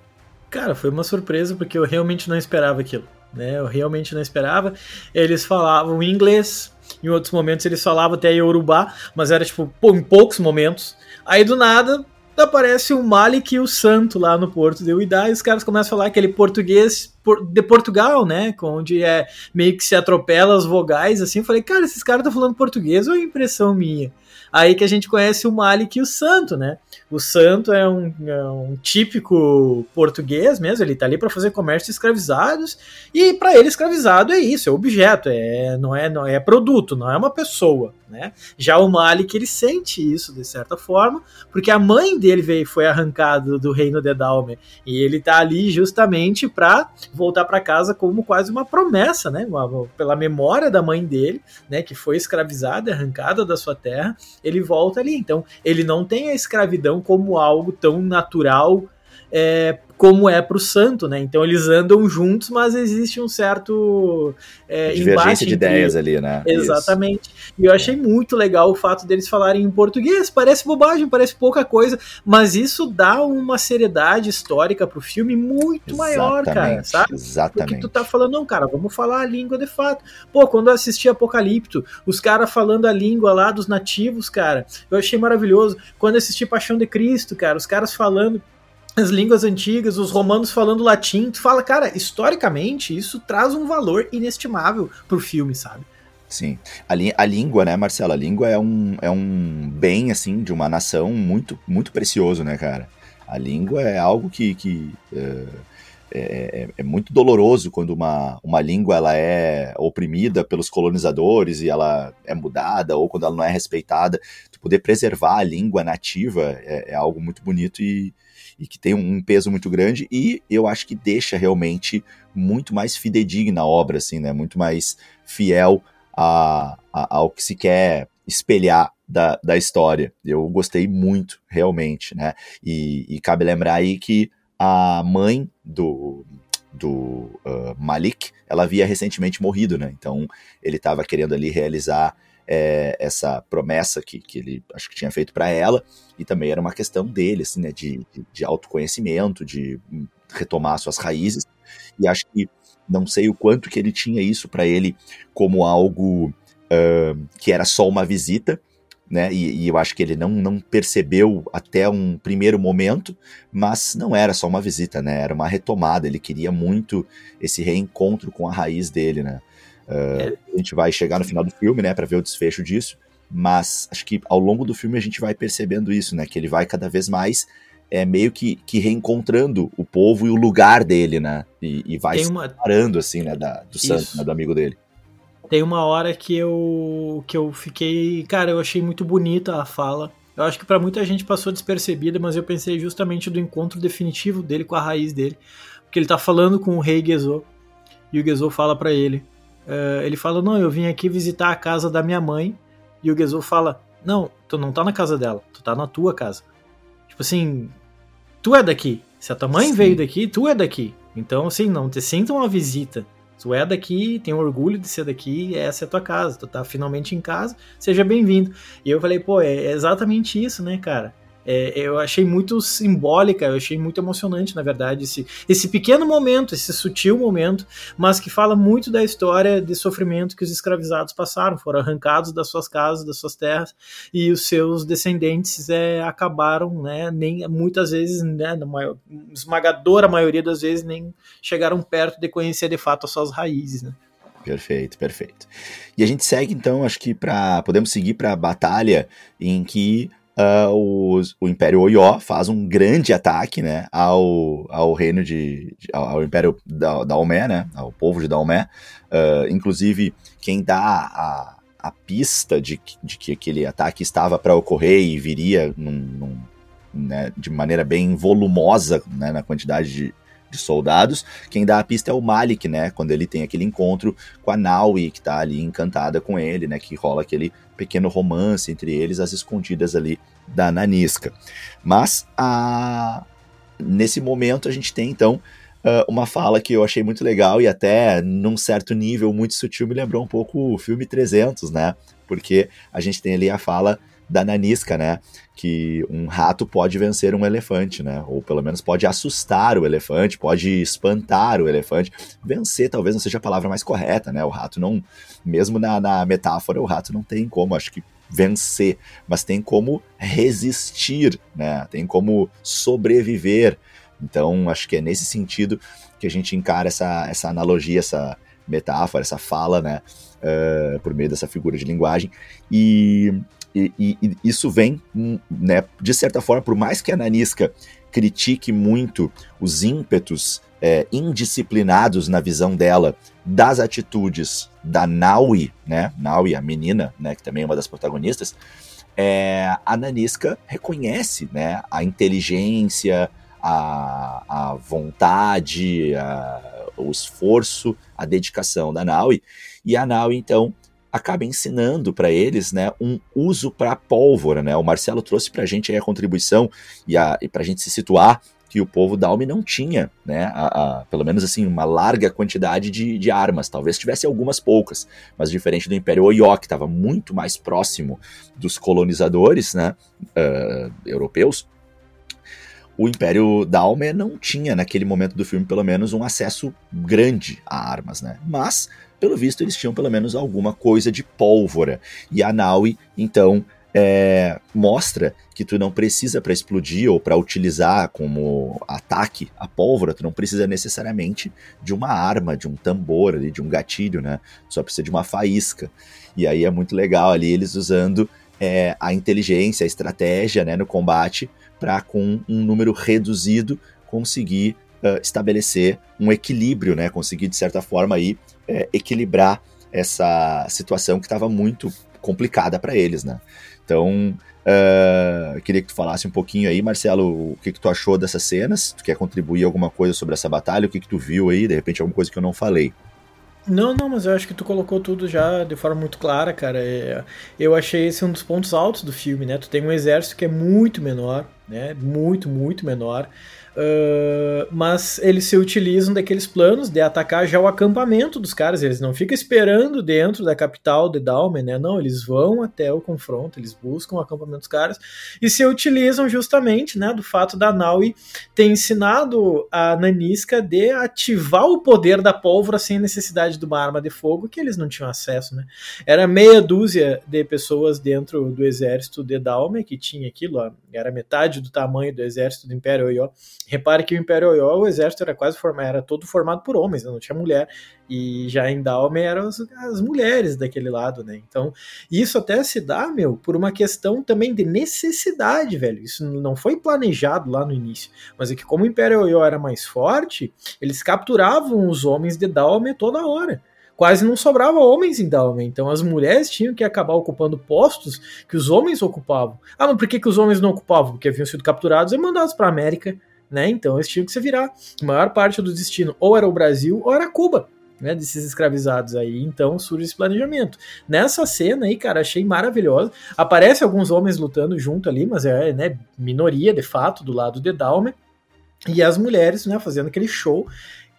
S2: Cara, foi uma surpresa porque eu realmente não esperava aquilo, né? Eu realmente não esperava. Eles falavam inglês, em outros momentos eles falavam até Yorubá, mas era tipo, em poucos momentos. Aí do nada aparece o Malik e o Santo lá no Porto de Uidá e os caras começam a falar aquele português de Portugal, né? Onde é meio que se atropela as vogais, assim. Eu falei, cara, esses caras estão falando português ou é impressão minha? Aí que a gente conhece o Malik e o Santo, né? O Santo é um, é um típico português mesmo, ele tá ali para fazer comércio de escravizados, e para ele escravizado é isso, é objeto, é, não, é, não é produto, não é uma pessoa, né? Já o Malik, ele sente isso de certa forma, porque a mãe dele veio, foi arrancada do reino de Dalme, e ele tá ali justamente para voltar para casa como quase uma promessa, né? Uma, pela memória da mãe dele, né, que foi escravizada, arrancada da sua terra, ele volta ali. Então, ele não tem a escravidão como algo tão natural é, como é para o santo, né? Então eles andam juntos, mas existe um certo
S1: é, divergência de ideias ali, né?
S2: Exatamente. Isso. E eu achei muito legal o fato deles falarem em português. Parece bobagem, parece pouca coisa, mas isso dá uma seriedade histórica pro filme muito Exatamente. maior, cara, sabe?
S1: Exatamente.
S2: Porque tu tá falando, não, cara, vamos falar a língua de fato. Pô, quando eu assisti Apocalipto, os caras falando a língua lá dos nativos, cara, eu achei maravilhoso. Quando eu assisti Paixão de Cristo, cara, os caras falando as línguas antigas, os romanos falando latim, tu fala, cara, historicamente isso traz um valor inestimável pro filme, sabe?
S1: Sim. A, a língua, né, Marcelo? A língua é um, é um bem, assim, de uma nação muito, muito precioso, né, cara? A língua é algo que, que é, é, é, muito doloroso quando uma, uma língua ela é oprimida pelos colonizadores e ela é mudada, ou quando ela não é respeitada. Tu poder preservar a língua nativa é, é algo muito bonito e, e que tem um peso muito grande e eu acho que deixa realmente muito mais fidedigna a obra, assim, né? Muito mais fiel a, a, ao que se quer espelhar da, da história. Eu gostei muito, realmente, né? E, e cabe lembrar aí que a mãe do, do uh, Malik, ela havia recentemente morrido, né? Então ele estava querendo ali realizar é, essa promessa que, que ele acho que tinha feito para ela, e também era uma questão dele, assim, né? De, de, autoconhecimento, de retomar suas raízes. E acho que não sei o quanto que ele tinha isso para ele como algo uh, que era só uma visita, né? E, e, eu acho que ele não, não percebeu até um primeiro momento, mas não era só uma visita, né? Era uma retomada. Ele queria muito esse reencontro com a raiz dele, né? Uh. A gente vai chegar no final do filme, né, para ver o desfecho disso. Mas acho que ao longo do filme a gente vai percebendo isso, né? Que ele vai cada vez mais é meio que, que reencontrando o povo e o lugar dele, né? E, e vai se separando, assim, né, da, do santo, né, do amigo dele.
S2: Tem uma hora que eu que eu fiquei, cara, eu achei muito bonita a fala. Eu acho que para muita gente passou despercebida, mas eu pensei justamente do encontro definitivo dele com a raiz dele, porque ele tá falando com o rei Gezo e o Gezo fala para ele, uh, ele fala não, eu vim aqui visitar a casa da minha mãe e o Gezo fala não, tu não tá na casa dela, tu tá na tua casa. Tipo assim, tu é daqui. Se a tua mãe Sim. veio daqui, tu é daqui. Então, assim, não te sinta uma visita. Tu é daqui, tem orgulho de ser daqui, essa é a tua casa, tu tá finalmente em casa, seja bem-vindo. E eu falei, pô, é exatamente isso, né, cara? É, eu achei muito simbólica, eu achei muito emocionante, na verdade, esse, esse pequeno momento, esse sutil momento, mas que fala muito da história de sofrimento que os escravizados passaram, foram arrancados das suas casas, das suas terras, e os seus descendentes é, acabaram, né, nem muitas vezes, né, na esmagadora maioria das vezes, nem chegaram perto de conhecer de fato as suas raízes, né.
S1: Perfeito, perfeito. E a gente segue então, acho que para podemos seguir para a batalha em que uh, o, Império Oió faz um grande ataque né, ao, ao reino de, de ao Império da, Daomé, né, ao povo de Daomé. Uh, inclusive, quem dá a, a pista de, de que aquele ataque estava para ocorrer e viria num, num, né, de maneira bem volumosa né, na quantidade de, de soldados. Quem dá a pista é o Malik, né? Quando ele tem aquele encontro com a Naui, que tá ali encantada com ele, né? Que rola aquele pequeno romance entre eles, as escondidas ali da Nanisca. Mas a... nesse momento a gente tem então uma fala que eu achei muito legal e até num certo nível muito sutil me lembrou um pouco o filme 300, né? Porque a gente tem ali a fala da Nanisca, né? Que um rato pode vencer um elefante, né? Ou pelo menos pode assustar o elefante, pode espantar o elefante. Vencer talvez não seja a palavra mais correta, né? O rato não, mesmo na, na metáfora, o rato não tem como, acho que vencer, mas tem como resistir, né? Tem como sobreviver. Então, acho que é nesse sentido que a gente encara essa, essa analogia, essa metáfora, essa fala, né? Uh, por meio dessa figura de linguagem. E e, e, e, isso vem, hum, né, de certa forma, por mais que a Nanisca critique muito os ímpetos é, indisciplinados na visão dela das atitudes da Naui, né, Naui, a menina, né, que também é uma das protagonistas, é, a Nanisca reconhece, né, a inteligência, a, a vontade, a, o esforço, a dedicação da Naui, e a Naui, então, acaba ensinando para eles né, um uso para pólvora. Né? O Marcelo trouxe para a gente a contribuição e, a, e para a gente se situar que o povo da Alme não tinha, né, a, a, pelo menos assim, uma larga quantidade de, de, armas, talvez tivesse algumas poucas, mas diferente do Império Oió, que estava muito mais próximo dos colonizadores né, uh, europeus, o Império Dalmer não tinha, naquele momento do filme, pelo menos, um acesso grande a armas, né? Mas pelo visto, eles tinham pelo menos alguma coisa de pólvora. E a Naui, então, é, mostra que tu não precisa para explodir ou para utilizar como ataque a pólvora, tu não precisa necessariamente de uma arma, de um tambor ali, de um gatilho, né? Tu só precisa de uma faísca. E aí é muito legal ali eles usando é, a inteligência, a estratégia né, no combate para com um número reduzido conseguir uh, estabelecer um equilíbrio, né? Conseguir de certa forma aí é, equilibrar essa situação que estava muito complicada para eles, né? Então, uh, queria que tu falasse um pouquinho aí, Marcelo, o que, que tu achou dessas cenas? Tu quer contribuir alguma coisa sobre essa batalha? O que, que tu viu aí? De repente, alguma coisa que eu não falei.
S2: Não, não, mas eu acho que tu colocou tudo já de forma muito clara, cara. É, eu achei esse um dos pontos altos do filme, né? Tu tem um exército que é muito menor, né? Muito, muito menor. Uh, mas eles se utilizam daqueles planos de atacar já o acampamento dos caras. Eles não ficam esperando dentro da capital de Dalmen, né? Não, eles vão até o confronto, eles buscam o acampamento dos caras e se utilizam justamente, né, do fato da Naui ter ensinado a Nanisca de ativar o poder da pólvora sem necessidade de uma arma de fogo que eles não tinham acesso, né? Era meia dúzia de pessoas dentro do exército de Dalmen que tinha aquilo, ó, era metade do tamanho do exército do Império Oyo Repare que o Império Oyo, o exército era quase formado, era todo formado por homens, né? não tinha mulher. E já em Dalme eram as, as, mulheres daquele lado, né? Então, isso até se dá, meu, por uma questão também de necessidade, velho. Isso não foi planejado lá no início. Mas é que como o Império Oyo era mais forte, eles capturavam os homens de Dalme toda hora quase não sobrava homens em Dalme. Então as mulheres tinham que acabar ocupando postos que os homens ocupavam. Ah, não, por que, que os homens não ocupavam? Porque haviam sido capturados e mandados para a América né? Então eles tinham que se virar. A maior parte do destino ou era o Brasil ou era Cuba. Né, desses escravizados aí, então surge esse planejamento. Nessa cena aí, cara, achei maravilhosa. Aparece alguns homens lutando junto ali, mas é né, minoria de fato do lado de Dalmer. E as mulheres, né, fazendo aquele show.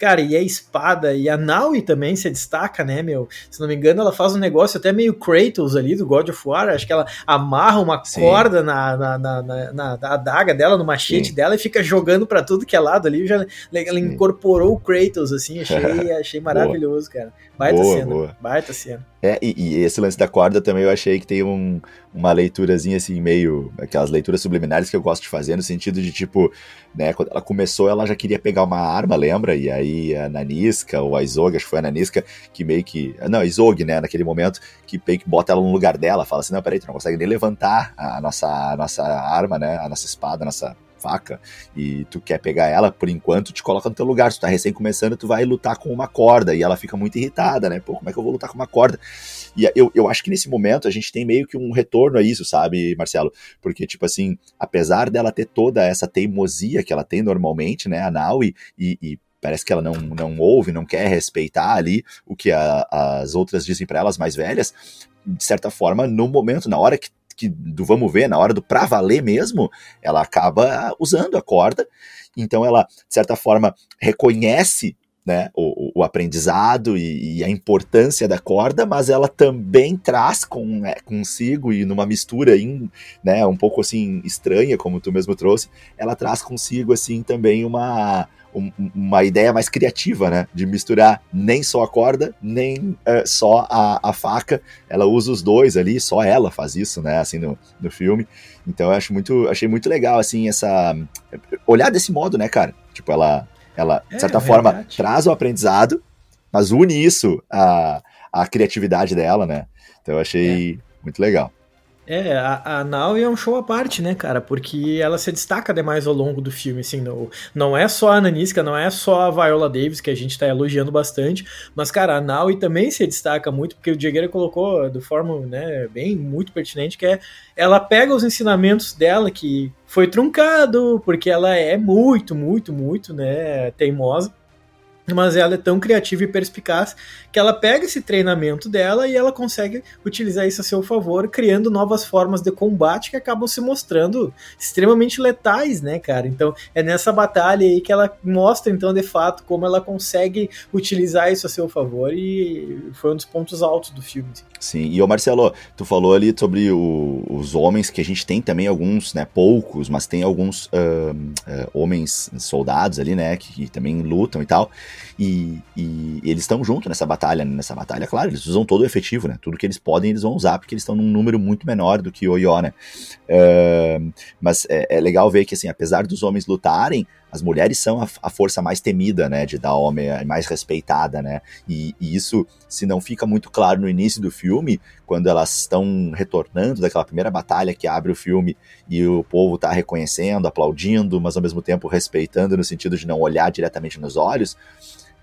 S2: Cara, e a espada, e a Naui também se destaca, né, meu? Se não me engano, ela faz um negócio até meio Kratos ali do God of War. Acho que ela amarra uma Sim. corda na, na, na, na, na adaga dela, no machete Sim. dela, e fica jogando para tudo que é lado ali. Já, ela incorporou o Kratos, assim, achei, achei maravilhoso, cara. Baita boa, cena. Boa. Baita cena.
S1: É, e, e, esse lance da corda também eu achei que tem um, uma leiturazinha assim, meio. aquelas leituras subliminares que eu gosto de fazer, no sentido de tipo, né, quando ela começou, ela já queria pegar uma arma, lembra? E aí a Nanisca, ou a Izog, acho que foi a Nanisca, que meio que. Não, a Izog, né, naquele momento, que meio que bota ela no lugar dela, fala assim: não, peraí, tu não consegue nem levantar a nossa, a nossa arma, né, a nossa espada, a nossa faca e tu quer pegar ela, por enquanto te coloca no teu lugar. Se tu tá recém começando, tu vai lutar com uma corda e ela fica muito irritada, né? Pô, como é que eu vou lutar com uma corda? E eu, eu acho que nesse momento a gente tem meio que um retorno a isso, sabe, Marcelo? Porque, tipo assim, apesar dela ter toda essa teimosia que ela tem normalmente, né, a Naui, e, e parece que ela não, não ouve, não quer respeitar ali o que a, as outras dizem para elas mais velhas, de certa forma, no momento, na hora que que do vamos ver, na hora do pra valer mesmo, ela acaba usando a corda. Então ela, de certa forma, reconhece né, o, o aprendizado e, e, a importância da corda, mas ela também traz com, é, consigo, e numa mistura in, né, um pouco assim estranha, como tu mesmo trouxe, ela traz consigo assim também uma, um, uma ideia mais criativa, né? De misturar nem só a corda, nem uh, só a, a faca. Ela usa os dois ali, só ela faz isso, né? Assim, no, no filme. Então eu acho muito, achei muito legal, assim, essa. Olhar desse modo, né, cara? Tipo, ela, ela de é, certa é, forma, verdade. traz o aprendizado, mas une isso à, à criatividade dela, né? Então eu achei é. muito legal.
S2: É, a, a Naui é um show à parte, né, cara? Porque ela se destaca demais ao longo do filme, assim, não, não é só a Nanisca, não é só a Viola Davis, que a gente tá elogiando bastante, mas, cara, a Naui também se destaca muito, porque o Diegueira colocou de forma, né, bem, muito pertinente, que é, ela pega os ensinamentos dela, que foi truncado, porque ela é muito, muito, muito, né, teimosa, mas ela é tão criativa e perspicaz que ela pega esse treinamento dela e ela consegue utilizar isso a seu favor, criando novas formas de combate que acabam se mostrando extremamente letais, né, cara? Então é nessa batalha aí que ela mostra, então, de fato, como ela consegue utilizar isso a seu favor e foi um dos pontos altos do filme.
S1: Sim, e o Marcelo, tu falou ali sobre o, os homens que a gente tem também alguns, né, poucos, mas tem alguns uh, uh, homens soldados ali, né, que, que também lutam e tal. E, e eles estão junto nessa batalha, nessa batalha, claro, eles usam todo o efetivo, né? Tudo que eles podem, eles vão usar, porque eles estão num número muito menor do que o Io, né? Uh, mas é, é, legal ver que, assim, apesar dos homens lutarem, as mulheres são a, a força mais temida, né? De dar homem mais respeitada, né? E, e, isso, se não fica muito claro no início do filme, quando elas estão retornando daquela primeira batalha que abre o filme e o povo tá reconhecendo, aplaudindo, mas ao mesmo tempo respeitando no sentido de não olhar diretamente nos olhos,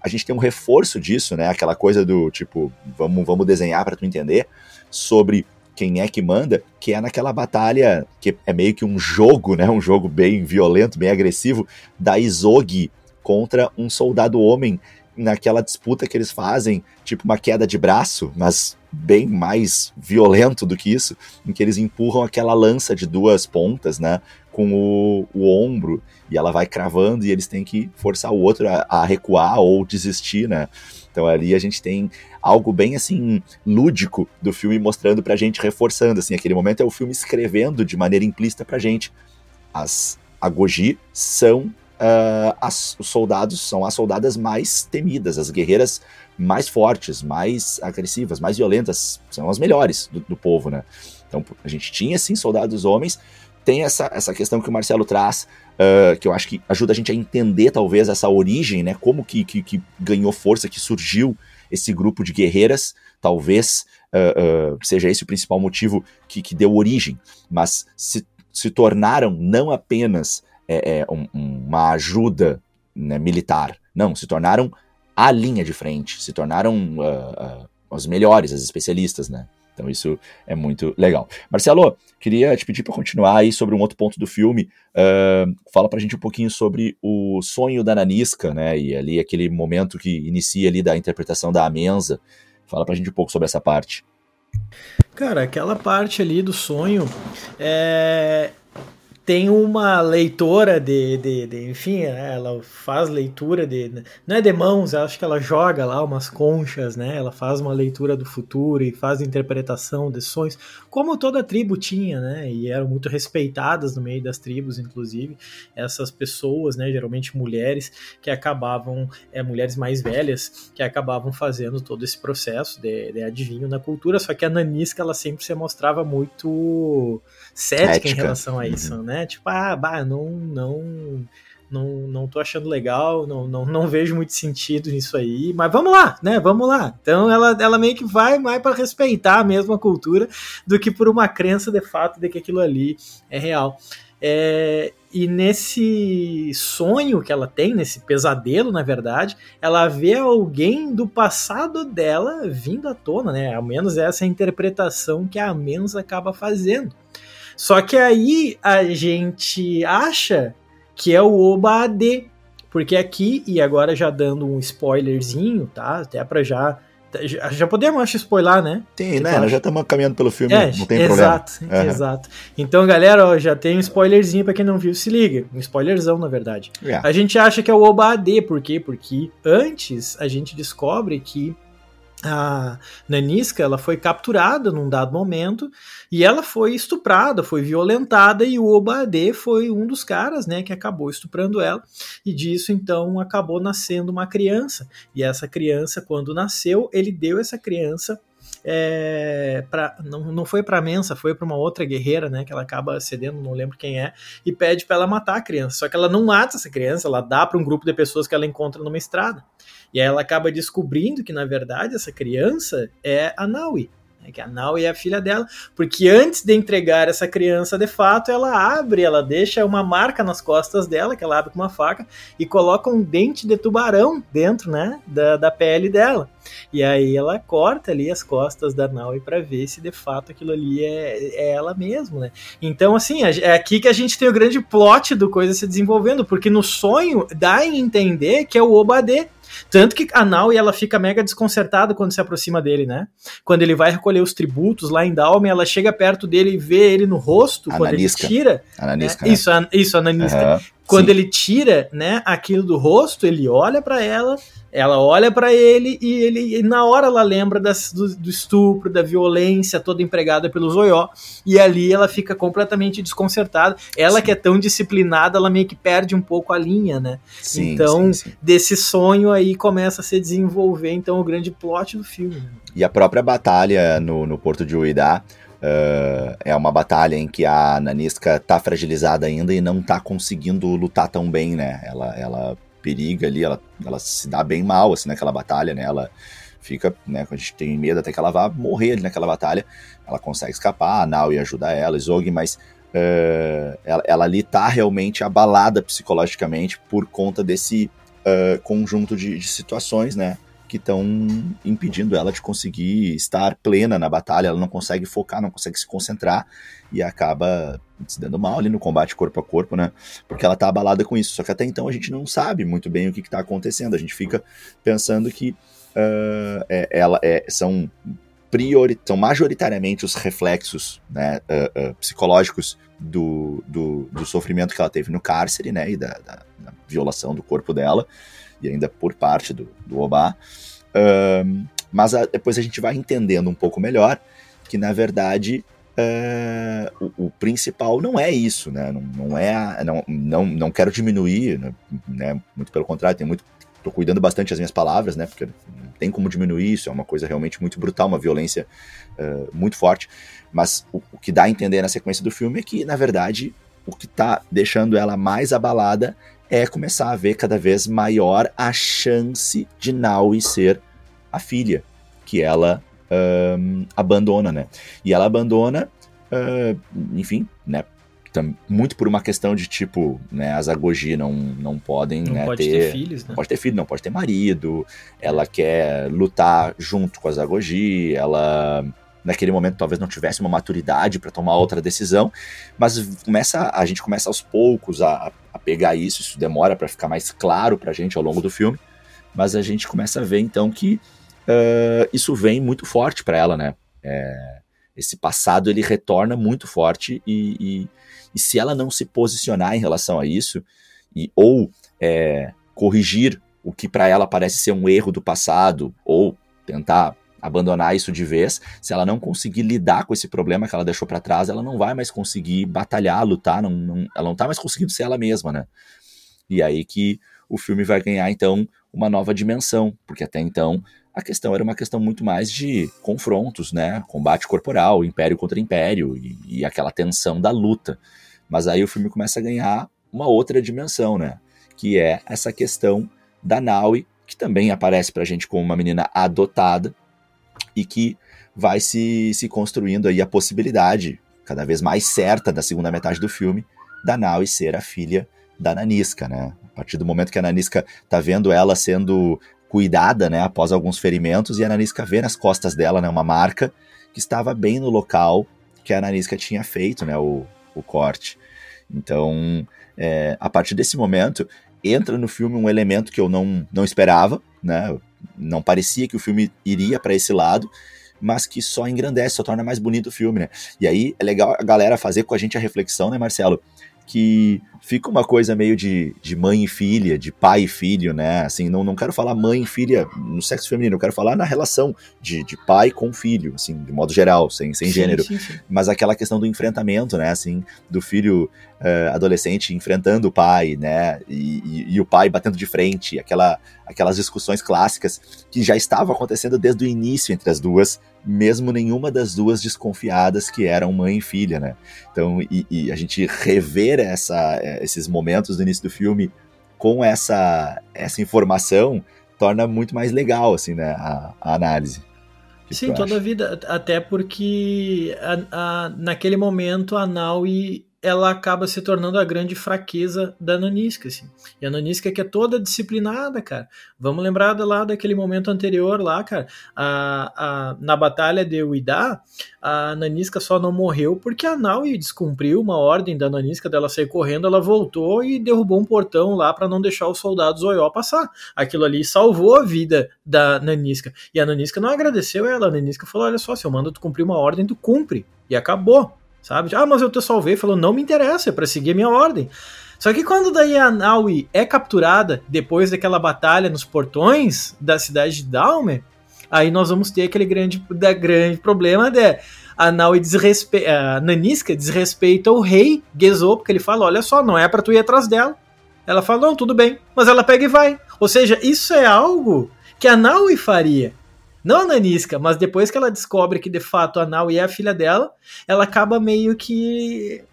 S1: a gente tem um reforço disso, né? Aquela coisa do tipo, vamos, vamos desenhar para tu entender sobre quem é que manda, que é naquela batalha que é meio que um jogo, né? Um jogo bem violento, bem agressivo da Izog contra um soldado homem naquela disputa que eles fazem, tipo uma queda de braço, mas bem mais violento do que isso, em que eles empurram aquela lança de duas pontas, né, com o, o ombro, e ela vai cravando e eles têm que forçar o outro a, a recuar ou desistir, né. Então ali a gente tem algo bem assim lúdico do filme mostrando pra gente, reforçando assim, aquele momento é o filme escrevendo de maneira implícita pra gente. As Agoji são uh, as, os soldados, são as soldadas mais temidas, as guerreiras mais fortes, mais agressivas, mais violentas, são as melhores do, do povo, né? Então a gente tinha sim soldados homens, tem essa, essa questão que o Marcelo traz, uh, que eu acho que ajuda a gente a entender talvez essa origem, né? Como que, que, que ganhou força, que surgiu esse grupo de guerreiras, talvez uh, uh, seja esse o principal motivo que, que deu origem, mas se, se tornaram não apenas é, é, um, uma ajuda né, militar, não, se tornaram a linha de frente, se tornaram uh, os melhores, as especialistas, né? Então isso é muito legal. Marcelo, queria te pedir para continuar aí sobre um outro ponto do filme. Uh, fala para a gente um pouquinho sobre o sonho da Nanisca, né? E ali aquele momento que inicia ali da interpretação da Amenza. Fala para a gente um pouco sobre essa parte.
S2: Cara, aquela parte ali do sonho é, tem uma leitora de, de, de enfim, né, ela faz leitura de, não é de mãos, acho que ela joga lá umas conchas, né, ela faz uma leitura do futuro e faz interpretação de sonhos, como toda tribo tinha, né, e eram muito respeitadas no meio das tribos, inclusive, essas pessoas, né, geralmente mulheres, que acabavam, é, mulheres mais velhas, que acabavam fazendo todo esse processo de, de adivinho na cultura, só que a Nanisca, ela sempre se mostrava muito cética Ética. em relação a isso, uhum. né, tipo, ah, bah, não, não, não, não tô achando legal, não, não, não vejo muito sentido nisso aí, mas vamos lá, né? Vamos lá. Então ela, ela meio que vai mais para respeitar a mesma cultura do que por uma crença de fato de que aquilo ali é real. É, e nesse sonho que ela tem, nesse pesadelo, na verdade, ela vê alguém do passado dela vindo à tona, né? Ao menos essa é a interpretação que a Mensa acaba fazendo. Só que aí a gente acha que é o Oba AD, porque aqui, e agora já dando um spoilerzinho, tá? Até pra já. Já, já podemos, acho, spoiler, né?
S1: Tem, né? Nós já estamos caminhando pelo filme, é, não tem exato,
S2: problema. Uhum. Exato. Então, galera, ó, já tem um spoilerzinho pra quem não viu, se liga. Um spoilerzão, na verdade. Yeah. É. A gente acha que é o Oba AD, por quê? Porque antes a gente descobre que a Nanisca ela foi capturada num dado momento e ela foi estuprada, foi violentada e o Obade foi um dos caras, né, que acabou estuprando ela. E disso então acabou nascendo uma criança. E essa criança quando nasceu ele deu essa criança é, pra, não, não foi para Mensa, foi para uma outra guerreira, né, que ela acaba cedendo, não lembro quem é, e pede para ela matar a criança. Só que ela não mata essa criança, ela dá para um grupo de pessoas que ela encontra numa estrada. E aí ela acaba descobrindo que, na verdade, essa criança é a Naui. Né, que a Naui é a filha dela, porque antes de entregar essa criança de fato, ela abre, ela deixa uma marca nas costas dela, que ela abre com uma faca, e coloca um dente de tubarão dentro, né, da, da pele dela. E aí ela corta ali as costas da Naui para ver se de fato aquilo ali é, é ela mesmo, né? Então, assim, é aqui que a gente tem o grande plot do coisa se desenvolvendo, porque no sonho dá a entender que é o Obade, tanto que a Naui ela fica mega desconcertada quando se aproxima dele, né? Quando ele vai recolher os tributos lá em Dalme, ela chega perto dele e vê ele no rosto, quando ele tira. Né? né? Isso, a, isso. Uhum. Quando Sim. ele tira, né, aquilo do rosto, ele olha para ela, ela olha para ele e ele e na hora ela lembra das, do, do, estupro, da violência toda empregada pelo Zoió, e ali ela fica completamente desconcertada. Ela sim. que é tão disciplinada, ela meio que perde um pouco a linha, né? Sim, então, sim, desse sonho aí começa a se desenvolver então o grande plot do filme.
S1: E a própria batalha no, no Porto de Uidá Uh, é uma batalha em que a Nanisca tá fragilizada ainda e não tá conseguindo lutar tão bem, né? Ela, ela periga ali, ela, ela se dá bem mal, assim, naquela batalha, né? Ela fica, né? A gente tem medo até que ela vá morrer ali naquela batalha. Ela consegue escapar, a Naui ajuda ela, Zog, mas uh, ela, ela, ali tá realmente abalada psicologicamente por conta desse uh, conjunto de, de situações, né? que estão impedindo ela de conseguir estar plena na batalha, ela não consegue focar, não consegue se concentrar e acaba se dando mal ali no combate corpo a corpo, né? Porque ela tá abalada com isso. Só que até então a gente não sabe muito bem o que, está acontecendo. A gente fica pensando que uh, é, ela é, são priori são majoritariamente os reflexos né, uh, uh, psicológicos do, do, do, sofrimento que ela teve no cárcere, né, e da, da, da violação do corpo dela, e ainda por parte do, do Obá. Mas a, depois a gente vai entendendo um pouco melhor que, na verdade, uh, o, o, principal não é isso, né? Não, não é. Não, não, não quero diminuir, né? né? Muito pelo contrário, tem muito. Tô cuidando bastante das minhas palavras, né? Porque não tem como diminuir isso, é uma coisa realmente muito brutal, uma violência uh, muito forte. Mas o, o que dá a entender na sequência do filme é que, na verdade, o que tá deixando ela mais abalada é começar a ver cada vez maior a chance de Naui ser a filha que ela um, abandona, né? E ela abandona, uh, enfim, né? Muito por uma questão de tipo, né? As Agogi não, não podem
S2: não
S1: né,
S2: pode ter, ter filhos, né?
S1: Não pode ter filho, não pode ter marido. Ela quer lutar junto com as Agogi, ela naquele momento talvez não tivesse uma maturidade para tomar outra decisão, mas começa a gente começa aos poucos a, a pegar isso, isso demora para ficar mais claro para a gente ao longo do filme, mas a gente começa a ver então que uh, isso vem muito forte para ela, né? É, esse passado ele retorna muito forte e, e, e, se ela não se posicionar em relação a isso e ou é, corrigir o que para ela parece ser um erro do passado ou tentar abandonar isso de vez, se ela não conseguir lidar com esse problema que ela deixou para trás, ela não vai mais conseguir batalhar, lutar, não, não, ela não tá mais conseguindo ser ela mesma, né? E aí que o filme vai ganhar, então, uma nova dimensão, porque até então a questão era uma questão muito mais de confrontos, né? Combate corporal, império contra império e, e aquela tensão da luta. Mas aí o filme começa a ganhar uma outra dimensão, né? Que é essa questão da Naui, que também aparece pra gente como uma menina adotada, e que vai se, se construindo aí a possibilidade, cada vez mais certa da segunda metade do filme, da Naui ser a filha da Nanisca, né? A partir do momento que a Nanisca tá vendo ela sendo cuidada, né, após alguns ferimentos, e a Nanisca vê nas costas dela, né, uma marca que estava bem no local que a Nanisca tinha feito, né, o, o corte. Então, é, a partir desse momento, entra no filme um elemento que eu não, não esperava, né, não parecia que o filme iria para esse lado, mas que só engrandece, só torna mais bonito o filme, né? E aí é legal a galera fazer com a gente a reflexão, né, Marcelo? Que fica uma coisa meio de, de mãe e filha, de pai e filho, né? Assim, não, não quero falar mãe e filha no sexo feminino, eu quero falar na relação de, de pai com filho, assim, de modo geral, sem, sem sim, gênero. Sim, sim. Mas aquela questão do enfrentamento, né? Assim, do filho uh, adolescente enfrentando o pai, né? E, e, e, o pai batendo de frente, aquela, aquelas discussões clássicas que já estavam acontecendo desde o início entre as duas, mesmo nenhuma das duas desconfiadas que eram mãe e filha, né? Então, e, e a gente rever essa eh, esses momentos do início do filme com essa, essa informação torna muito mais legal, assim, né, a, a análise.
S2: Sim, toda a vida, até porque a, a, naquele momento a Naui ela acaba se tornando a grande fraqueza da Nanisca, assim. E a Nanisca que é toda disciplinada, cara. Vamos lembrar lá daquele momento anterior lá, cara. A, a, na batalha de Uidá, a Nanisca só não morreu porque a Naui descumpriu uma ordem da Nanisca dela sair correndo, ela voltou e derrubou um portão lá para não deixar os soldados Oió passar. Aquilo ali salvou a vida da Nanisca. E a Nanisca não agradeceu ela, a Nanisca falou: "Olha só, se eu mando tu cumprir uma ordem, tu cumpre". E acabou sabe? Ah, mas eu te salvei. Falou, não me interessa, é pra seguir a minha ordem. Só que quando daí a Naui é capturada, depois daquela batalha nos portões da cidade de Dalmer, aí nós vamos ter aquele grande, da grande problema de a Naui desrespeita, a Nanisca desrespeita o rei Gezo, porque ele fala, olha só, não é para tu ir atrás dela. Ela fala, não, tudo bem, mas ela pega e vai. Ou seja, isso é algo que a Naui faria. Não a Nanisca, mas depois que ela descobre que de fato a Naui é a filha dela, ela acaba meio que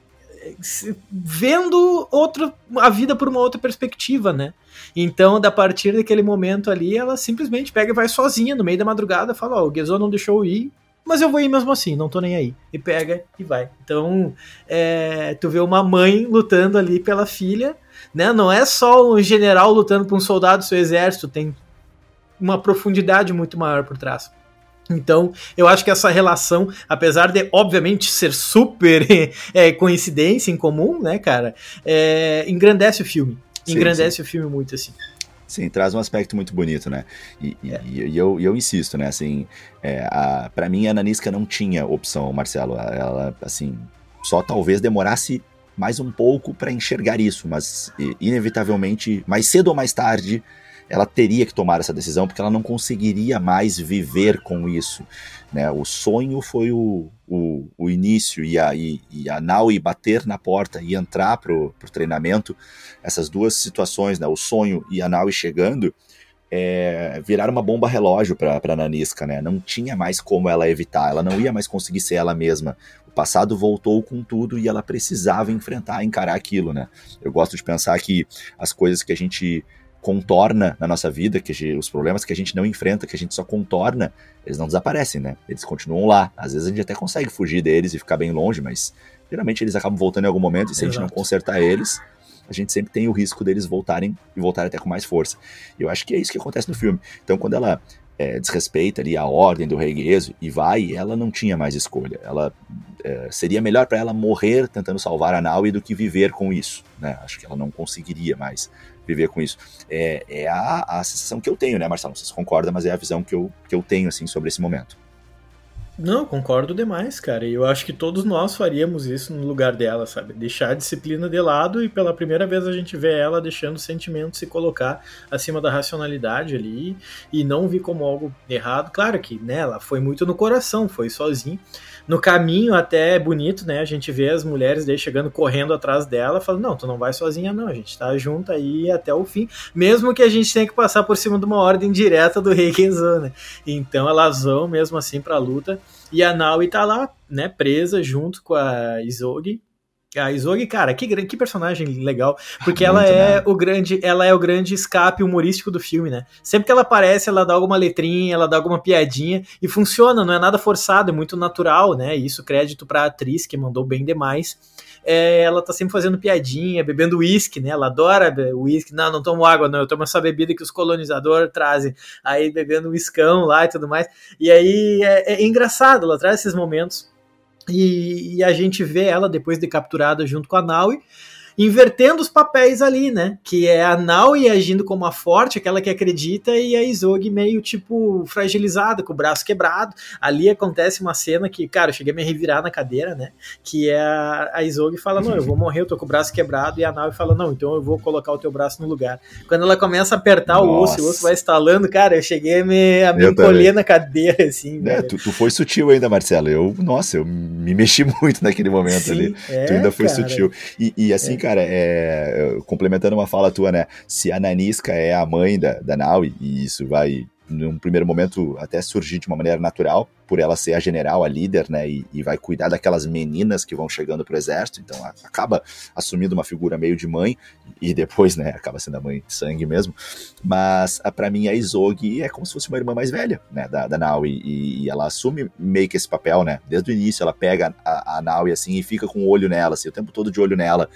S2: vendo outro, a vida por uma outra perspectiva, né? Então, da partir daquele momento ali, ela simplesmente pega e vai sozinha no meio da madrugada, fala: Ó, oh, o Gezo não deixou eu ir, mas eu vou ir mesmo assim, não tô nem aí. E pega e vai. Então, é, tu vê uma mãe lutando ali pela filha, né? Não é só um general lutando por um soldado do seu exército, tem uma profundidade muito maior por trás. Então, eu acho que essa relação, apesar de, obviamente, ser super é, coincidência em comum, né, cara, é, engrandece o filme. Engrandece sim, sim. o filme muito, assim.
S1: Sim, traz um aspecto muito bonito, né? E, é. e, e eu, eu insisto, né? Assim, é, a, pra mim a Nanisca não tinha opção, Marcelo. Ela, assim, só talvez demorasse mais um pouco para enxergar isso, mas inevitavelmente, mais cedo ou mais tarde, ela teria que tomar essa decisão porque ela não conseguiria mais viver com isso. Né? O sonho foi o, o, o início e a, e, e a Naui bater na porta e entrar pro, pro treinamento, essas duas situações, né? o sonho e a Naui chegando, é, viraram uma bomba relógio para a Nanisca, né? Não tinha mais como ela evitar, ela não ia mais conseguir ser ela mesma. O passado voltou com tudo e ela precisava enfrentar, encarar aquilo, né? Eu gosto de pensar que as coisas que a gente contorna na nossa vida, que gente, os problemas que a gente não enfrenta, que a gente só contorna, eles não desaparecem, né? Eles continuam lá. Às vezes a gente até consegue fugir deles e ficar bem longe, mas geralmente eles acabam voltando em algum momento e se Exato. a gente não consertar eles, a gente sempre tem o risco deles voltarem e voltarem até com mais força. E eu acho que é isso que acontece no filme. Então, quando ela é, desrespeita ali a ordem do rei Gueso e vai, ela não tinha mais escolha. Ela é, seria melhor para ela morrer tentando salvar a Naui do que viver com isso. Né? Acho que ela não conseguiria mais viver com isso. É, é a, a sensação que eu tenho, né, Marcelo? Não sei se concorda, mas é a visão que eu, que eu tenho, assim, sobre esse momento.
S2: Não, concordo demais, cara. E eu acho que todos nós faríamos isso no lugar dela, sabe? Deixar a disciplina de lado e pela primeira vez a gente vê ela deixando o sentimento se colocar acima da racionalidade ali e não vir como algo errado. Claro que, né, ela foi muito no coração, foi sozinha no caminho até é bonito, né? A gente vê as mulheres daí chegando correndo atrás dela, falando: Não, tu não vai sozinha, não, a gente tá junto aí até o fim, mesmo que a gente tenha que passar por cima de uma ordem direta do rei Kenzan, né? Então elas vão mesmo assim pra luta. E a Naui tá lá, né, presa junto com a Isogi, a Isogi, cara, que, que personagem legal, porque ela é o grande, ela é o grande escape humorístico do filme, né? Sempre que ela aparece, ela dá alguma letrinha, ela dá alguma piadinha e funciona, não é nada forçado, é muito natural, né? Isso crédito pra atriz que mandou bem demais. É, ela tá sempre fazendo piadinha, bebendo uísque, né? Ela adora uísque. Não, não tomo água, não. Eu tomo essa bebida que os colonizadores trazem. Aí bebendo uiscão lá e tudo mais. E aí é, é engraçado, ela traz esses momentos e, e, a gente vê ela depois de capturada junto com a Naui invertendo os papéis ali, né? Que é a Naui agindo como a forte, aquela que acredita, e a Isogi meio, tipo, fragilizada, com o braço quebrado. Ali acontece uma cena que, cara, eu cheguei a me revirar na cadeira, né? Que é a, a Isogi fala, não, eu vou morrer, eu tô com o braço quebrado, e a Naui fala, não, então eu vou colocar o teu braço no lugar. Quando ela começa a apertar Nossa. o osso, o osso vai estalando, cara, eu cheguei a me, a me encolher na cadeira, assim.
S1: É, tu, tu, foi sutil ainda, Marcelo. Eu, nossa, eu me mexi muito naquele momento Sim, ali. É, tu ainda foi cara. sutil. E, e assim, é cara, é, complementando uma fala tua, né? Se a Nanisca é a mãe da, da Naui, e isso vai, num primeiro momento, até surgir de uma maneira natural, por ela ser a general, a líder, né? E, e vai cuidar daquelas meninas que vão chegando pro exército, então acaba assumindo uma figura meio de mãe, e depois, né, acaba sendo a mãe de sangue mesmo. Mas para mim a Izogi é como se fosse uma irmã mais velha, né, da, da Naui, e, e, ela assume meio que esse papel, né? Desde o início ela pega a, a Naui assim e fica com o olho nela, assim, o tempo todo de olho nela,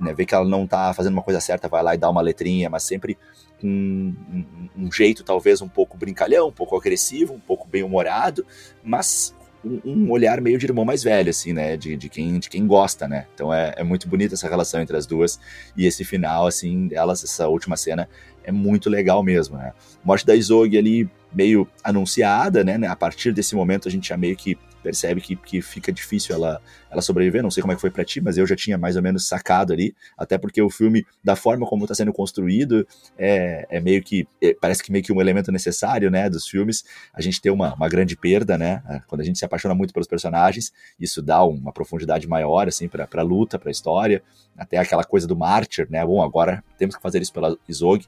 S1: né, vê que ela não tá fazendo uma coisa certa, vai lá e dá uma letrinha, mas sempre com um, um, jeito talvez um pouco brincalhão, um pouco agressivo, um pouco bem-humorado, mas um, um, olhar meio de irmão mais velho, assim, né, de, de, quem, de quem gosta, né, então é, é muito bonita essa relação entre as duas, e esse final, assim, delas, essa última cena, é muito legal mesmo, né, morte da Izog ali, meio anunciada, né, a partir desse momento a gente já meio que percebe que, que fica difícil ela, ela sobreviver. Não sei como é que foi para ti, mas eu já tinha mais ou menos sacado ali, até porque o filme, da forma como está sendo construído, é, é meio que é, parece que meio que um elemento necessário, né, dos filmes. A gente tem uma, uma grande perda, né, quando a gente se apaixona muito pelos personagens, isso dá uma profundidade maior, assim, para a luta, para a história, até aquela coisa do mártir, né, bom, agora temos que fazer isso pela Izog.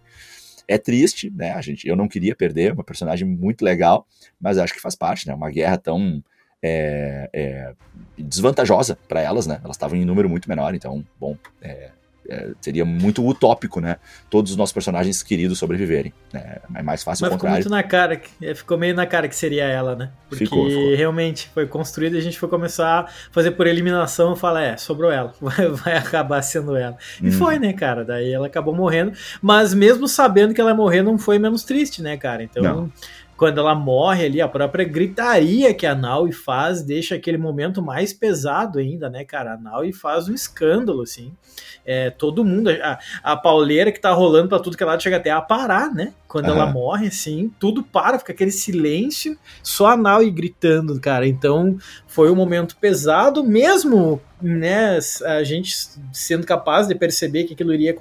S1: É triste, né? A gente, eu não queria perder uma personagem muito legal, mas acho que faz parte, né? Uma guerra tão é, é, desvantajosa para elas, né? Elas estavam em número muito menor, então, bom, é, é, seria muito utópico, né? Todos os nossos personagens queridos sobreviverem. Né? É mais fácil
S2: Mas
S1: o contrário.
S2: Ficou muito na cara, é, ficou meio na cara que seria ela, né? Porque ficou, ficou. realmente foi construída e a gente foi começar a fazer por eliminação e falar, é, sobrou ela, vai, vai acabar sendo ela. E hum. foi, né, cara? Daí ela acabou morrendo, mas mesmo sabendo que ela ia morrer, não foi menos triste, né, cara? Então. Não quando ela morre ali, a própria gritaria que a Naui faz deixa aquele momento mais pesado ainda, né, cara? A Naui faz um escândalo, assim. É, todo mundo, a, a pauleira que tá rolando para tudo que ela chega até a parar, né? Quando uhum. ela morre, assim, tudo para, fica aquele silêncio, só a Naui gritando, cara. Então, foi um momento pesado, mesmo, né, a gente sendo capaz de perceber que aquilo iria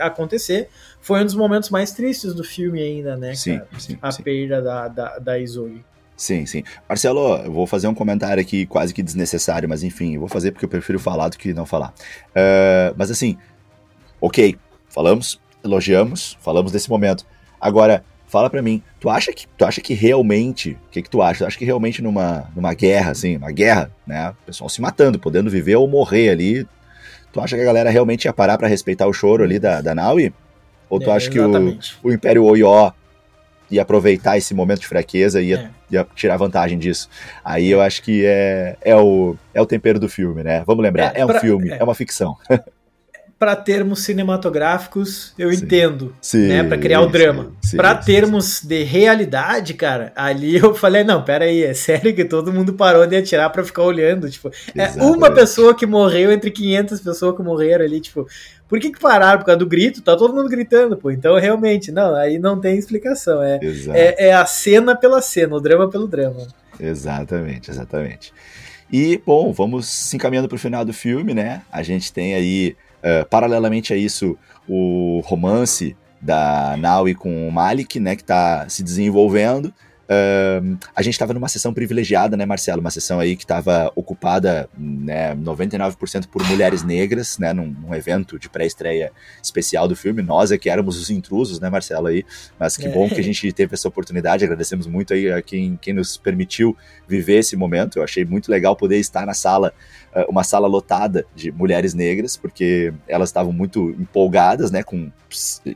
S2: acontecer foi um dos momentos mais tristes do filme ainda, né?
S1: Sim, cara? sim.
S2: A
S1: sim.
S2: perda da, da, da Isogi.
S1: Sim, sim. Marcelo, eu vou fazer um comentário aqui quase que desnecessário, mas enfim, eu vou fazer porque eu prefiro falar do que não falar. Uh, mas assim, ok, falamos, elogiamos, falamos desse momento. Agora, fala para mim, tu acha que tu acha que realmente, o que que tu acha? Tu acha que realmente numa, numa guerra assim, uma guerra, né, o pessoal se matando, podendo viver ou morrer ali, tu acha que a galera realmente ia parar para respeitar o choro ali da, da Naui? Ou tu é, acha que o, o Império Oió ia aproveitar esse momento de fraqueza e ia, é. ia, tirar vantagem disso? Aí eu acho que é, é, o, é o tempero do filme, né? Vamos lembrar, é, é um pra, filme, é. é uma ficção.
S2: para termos cinematográficos, eu sim. entendo, sim, né, para criar o drama. Para termos de realidade, cara, ali eu falei, não, pera aí, é sério que todo mundo parou de atirar para ficar olhando, tipo, Exatamente. é uma pessoa que morreu entre 500 pessoas que morreram ali, tipo, por que que pararam? Por causa do grito? Tá todo mundo gritando, pô. Então, realmente, não, aí não tem explicação. É, é, é, a cena pela cena, o drama pelo drama.
S1: Exatamente, exatamente. E, bom, vamos se encaminhando pro final do filme, né? A gente tem aí Uh, paralelamente a isso, o romance da Naui com o Malik, né, que está se desenvolvendo. Uh, a gente estava numa sessão privilegiada, né, Marcelo? Uma sessão aí que estava ocupada, né, 99% por mulheres negras, né, num, num evento de pré-estreia especial do filme. Nós é que éramos os intrusos, né, Marcelo? Aí, mas que é. bom que a gente teve essa oportunidade. Agradecemos muito aí a quem, quem nos permitiu viver esse momento. Eu achei muito legal poder estar na sala eh, uma sala lotada de mulheres negras, porque elas estavam muito empolgadas, né, com,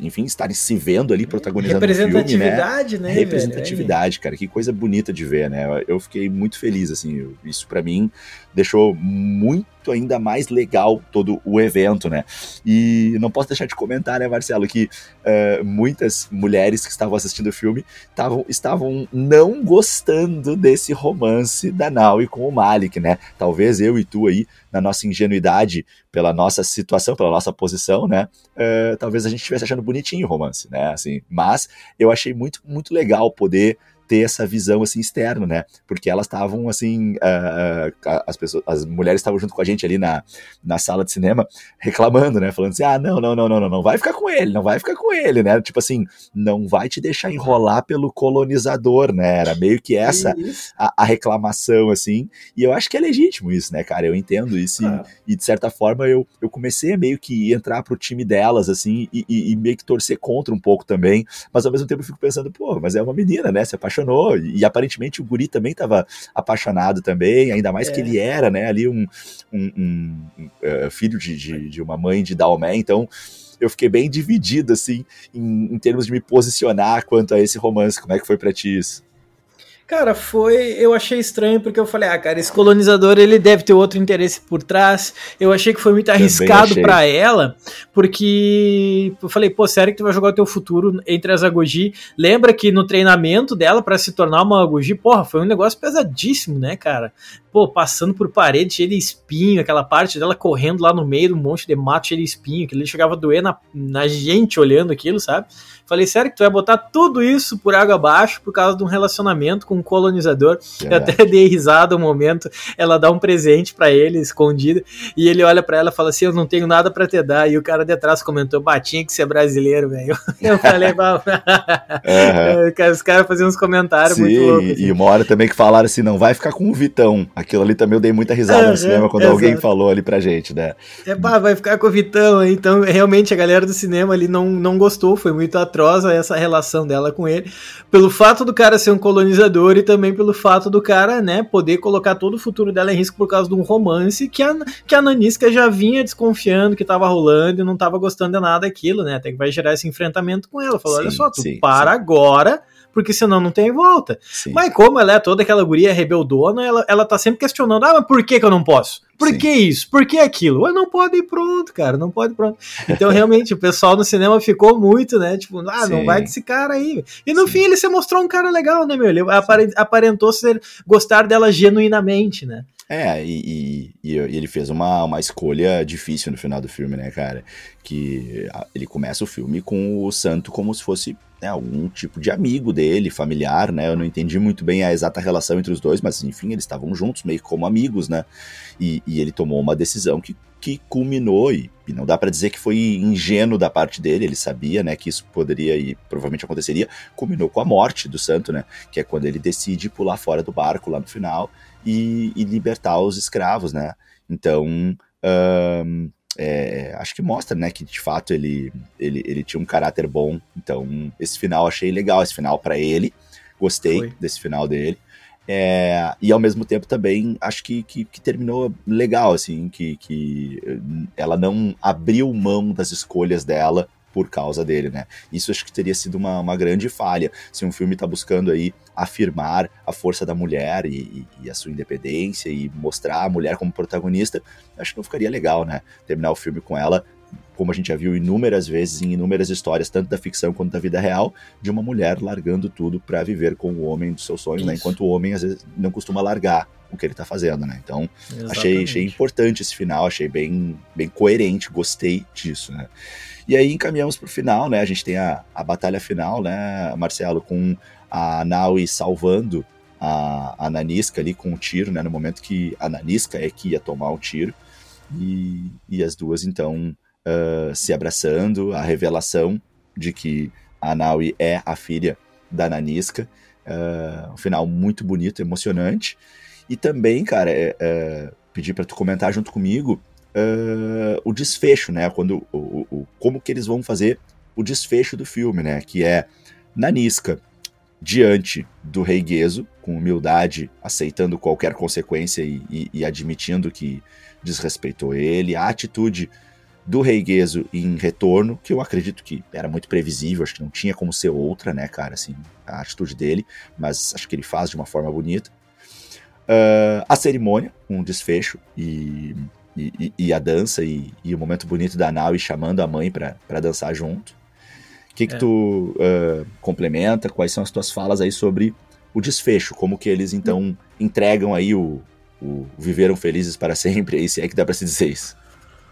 S1: enfim, estarem se vendo ali protagonizando o filme,
S2: Representatividade, né?
S1: Representatividade, velho? Cara, que coisa bonita de ver, né? Eu fiquei muito feliz, assim, isso para mim deixou muito ainda mais legal todo o evento, né? E não posso deixar de comentar, né, Marcelo, que uh, muitas mulheres que estavam assistindo o filme tavam, estavam não gostando desse romance da Naui com o Malik, né? Talvez eu e tu aí, na nossa ingenuidade, pela nossa situação, pela nossa posição, né? Uh, talvez a gente estivesse achando bonitinho o romance, né? Assim, mas eu achei muito, muito legal poder ter essa visão assim externa, né? Porque elas estavam assim, uh, as pessoas, as mulheres estavam junto com a gente ali na, na sala de cinema reclamando, né? Falando assim: "Ah, não, não, não, não, não, não vai ficar com ele, não vai ficar com ele", né? Tipo assim, não vai te deixar enrolar pelo colonizador, né? Era meio que essa a, a reclamação assim. E eu acho que é legítimo isso, né, cara? Eu entendo isso ah. e, e, de certa forma eu, eu comecei a meio que entrar pro time delas assim e, e, e meio que torcer contra um pouco também, mas ao mesmo tempo eu fico pensando, pô, mas é uma menina, né? Se apaixonou, e, aparentemente o guri também estava apaixonado também, ainda mais é. que ele era, né, ali um, um, um, um uh, filho de, de, de, uma mãe de Dalmé, então eu fiquei bem dividido, assim, em, em termos de me posicionar quanto a esse romance, como é que foi para ti isso?
S2: Cara, foi. Eu achei estranho porque eu falei, ah, cara, esse colonizador ele deve ter outro interesse por trás. Eu achei que foi muito arriscado para ela, porque eu falei, pô, sério que tu vai jogar o teu futuro entre as Agogi? Lembra que no treinamento dela para se tornar uma Agogi, porra, foi um negócio pesadíssimo, né, cara? Pô, passando por parede cheia de espinho, aquela parte dela correndo lá no meio do monte de mato cheio de espinho, que ele chegava a doer na, na gente olhando aquilo, sabe? Falei, sério que tu vai botar tudo isso por água abaixo por causa de um relacionamento com um colonizador? É. Eu até dei risada um momento, ela dá um presente para ele, escondido, e ele olha para ela e fala assim, eu não tenho nada para te dar, e o cara de trás comentou, batinha que ser brasileiro, velho. Eu falei, uhum. os caras faziam uns comentários Sim, muito loucos.
S1: Assim. E uma hora também que falaram assim, não vai ficar com o Vitão. Aquilo ali também eu dei muita risada uhum, no cinema quando exato. alguém falou ali pra gente, né?
S2: É, pá, vai ficar com o Vitão, então realmente a galera do cinema ali não, não gostou, foi muito atroz essa relação dela com ele, pelo fato do cara ser um colonizador e também pelo fato do cara, né, poder colocar todo o futuro dela em risco por causa de um romance que a, que a Nanisca já vinha desconfiando que tava rolando e não tava gostando de nada daquilo, né? Até que vai gerar esse enfrentamento com ela. Falou, olha só, tu sim, para sim. agora porque senão não tem volta. Sim. Mas como ela é toda aquela guria rebeldona, ela, ela tá sempre questionando, ah, mas por que que eu não posso? Por Sim. que isso? Por que aquilo? Eu não pode ir pronto, cara, não pode ir pronto. Então, realmente, o pessoal no cinema ficou muito, né, tipo, ah, Sim. não vai com esse cara aí. E no Sim. fim ele se mostrou um cara legal, né, meu? Ele aparentou ser, gostar dela genuinamente, né?
S1: É, e, e, e, ele fez uma, uma escolha difícil no final do filme, né, cara? Que ele começa o filme com o santo como se fosse né, algum tipo de amigo dele, familiar, né? Eu não entendi muito bem a exata relação entre os dois, mas enfim, eles estavam juntos, meio como amigos, né? E, e ele tomou uma decisão que, que culminou, e, e não dá para dizer que foi ingênuo da parte dele, ele sabia, né, que isso poderia e provavelmente aconteceria, culminou com a morte do santo, né? Que é quando ele decide pular fora do barco lá no final e, e libertar os escravos, né? Então, um, é, acho que mostra, né, que de fato ele, ele, ele tinha um caráter bom. Então, esse final achei legal, esse final para ele. Gostei Foi. desse final dele. É, e ao mesmo tempo também acho que, que, que, terminou legal, assim, que, que ela não abriu mão das escolhas dela por causa dele, né? Isso acho que teria sido uma, uma grande falha se um filme está buscando aí afirmar a força da mulher e, e, a sua independência e mostrar a mulher como protagonista, acho que não ficaria legal, né? Terminar o filme com ela como a gente já viu inúmeras vezes em inúmeras histórias, tanto da ficção quanto da vida real, de uma mulher largando tudo para viver com o homem dos seus sonhos, né? Enquanto o homem às vezes não costuma largar o que ele tá fazendo, né? Então, achei, achei importante esse final, achei bem, bem coerente, gostei disso, né? E aí encaminhamos pro final, né? A gente tem a, a batalha final, né, Marcelo, com a Naui salvando a, a Nanisca ali com um tiro, né? No momento que a Nanisca é que ia tomar o tiro. E, e as duas, então, uh, se abraçando, a revelação de que a Naui é a filha da Nanisca. Uh, um final muito bonito, emocionante. E também, cara, é, é, pedir para tu comentar junto comigo uh, o desfecho, né? Quando, o, o, como que eles vão fazer o desfecho do filme, né? Que é Nanisca diante do rei Gueso, com humildade, aceitando qualquer consequência e, e, e admitindo que desrespeitou ele, a atitude do rei Gueso em retorno, que eu acredito que era muito previsível, acho que não tinha como ser outra, né, cara, assim, a atitude dele, mas acho que ele faz de uma forma bonita. Uh, a cerimônia, um desfecho e e, e, a dança e, e, o momento bonito da Naui chamando a mãe para dançar junto. O que, que é. tu uh, complementa? Quais são as tuas falas aí sobre o desfecho? Como que eles então entregam aí o, o viveram felizes para sempre? Aí, se é que dá para se dizer isso.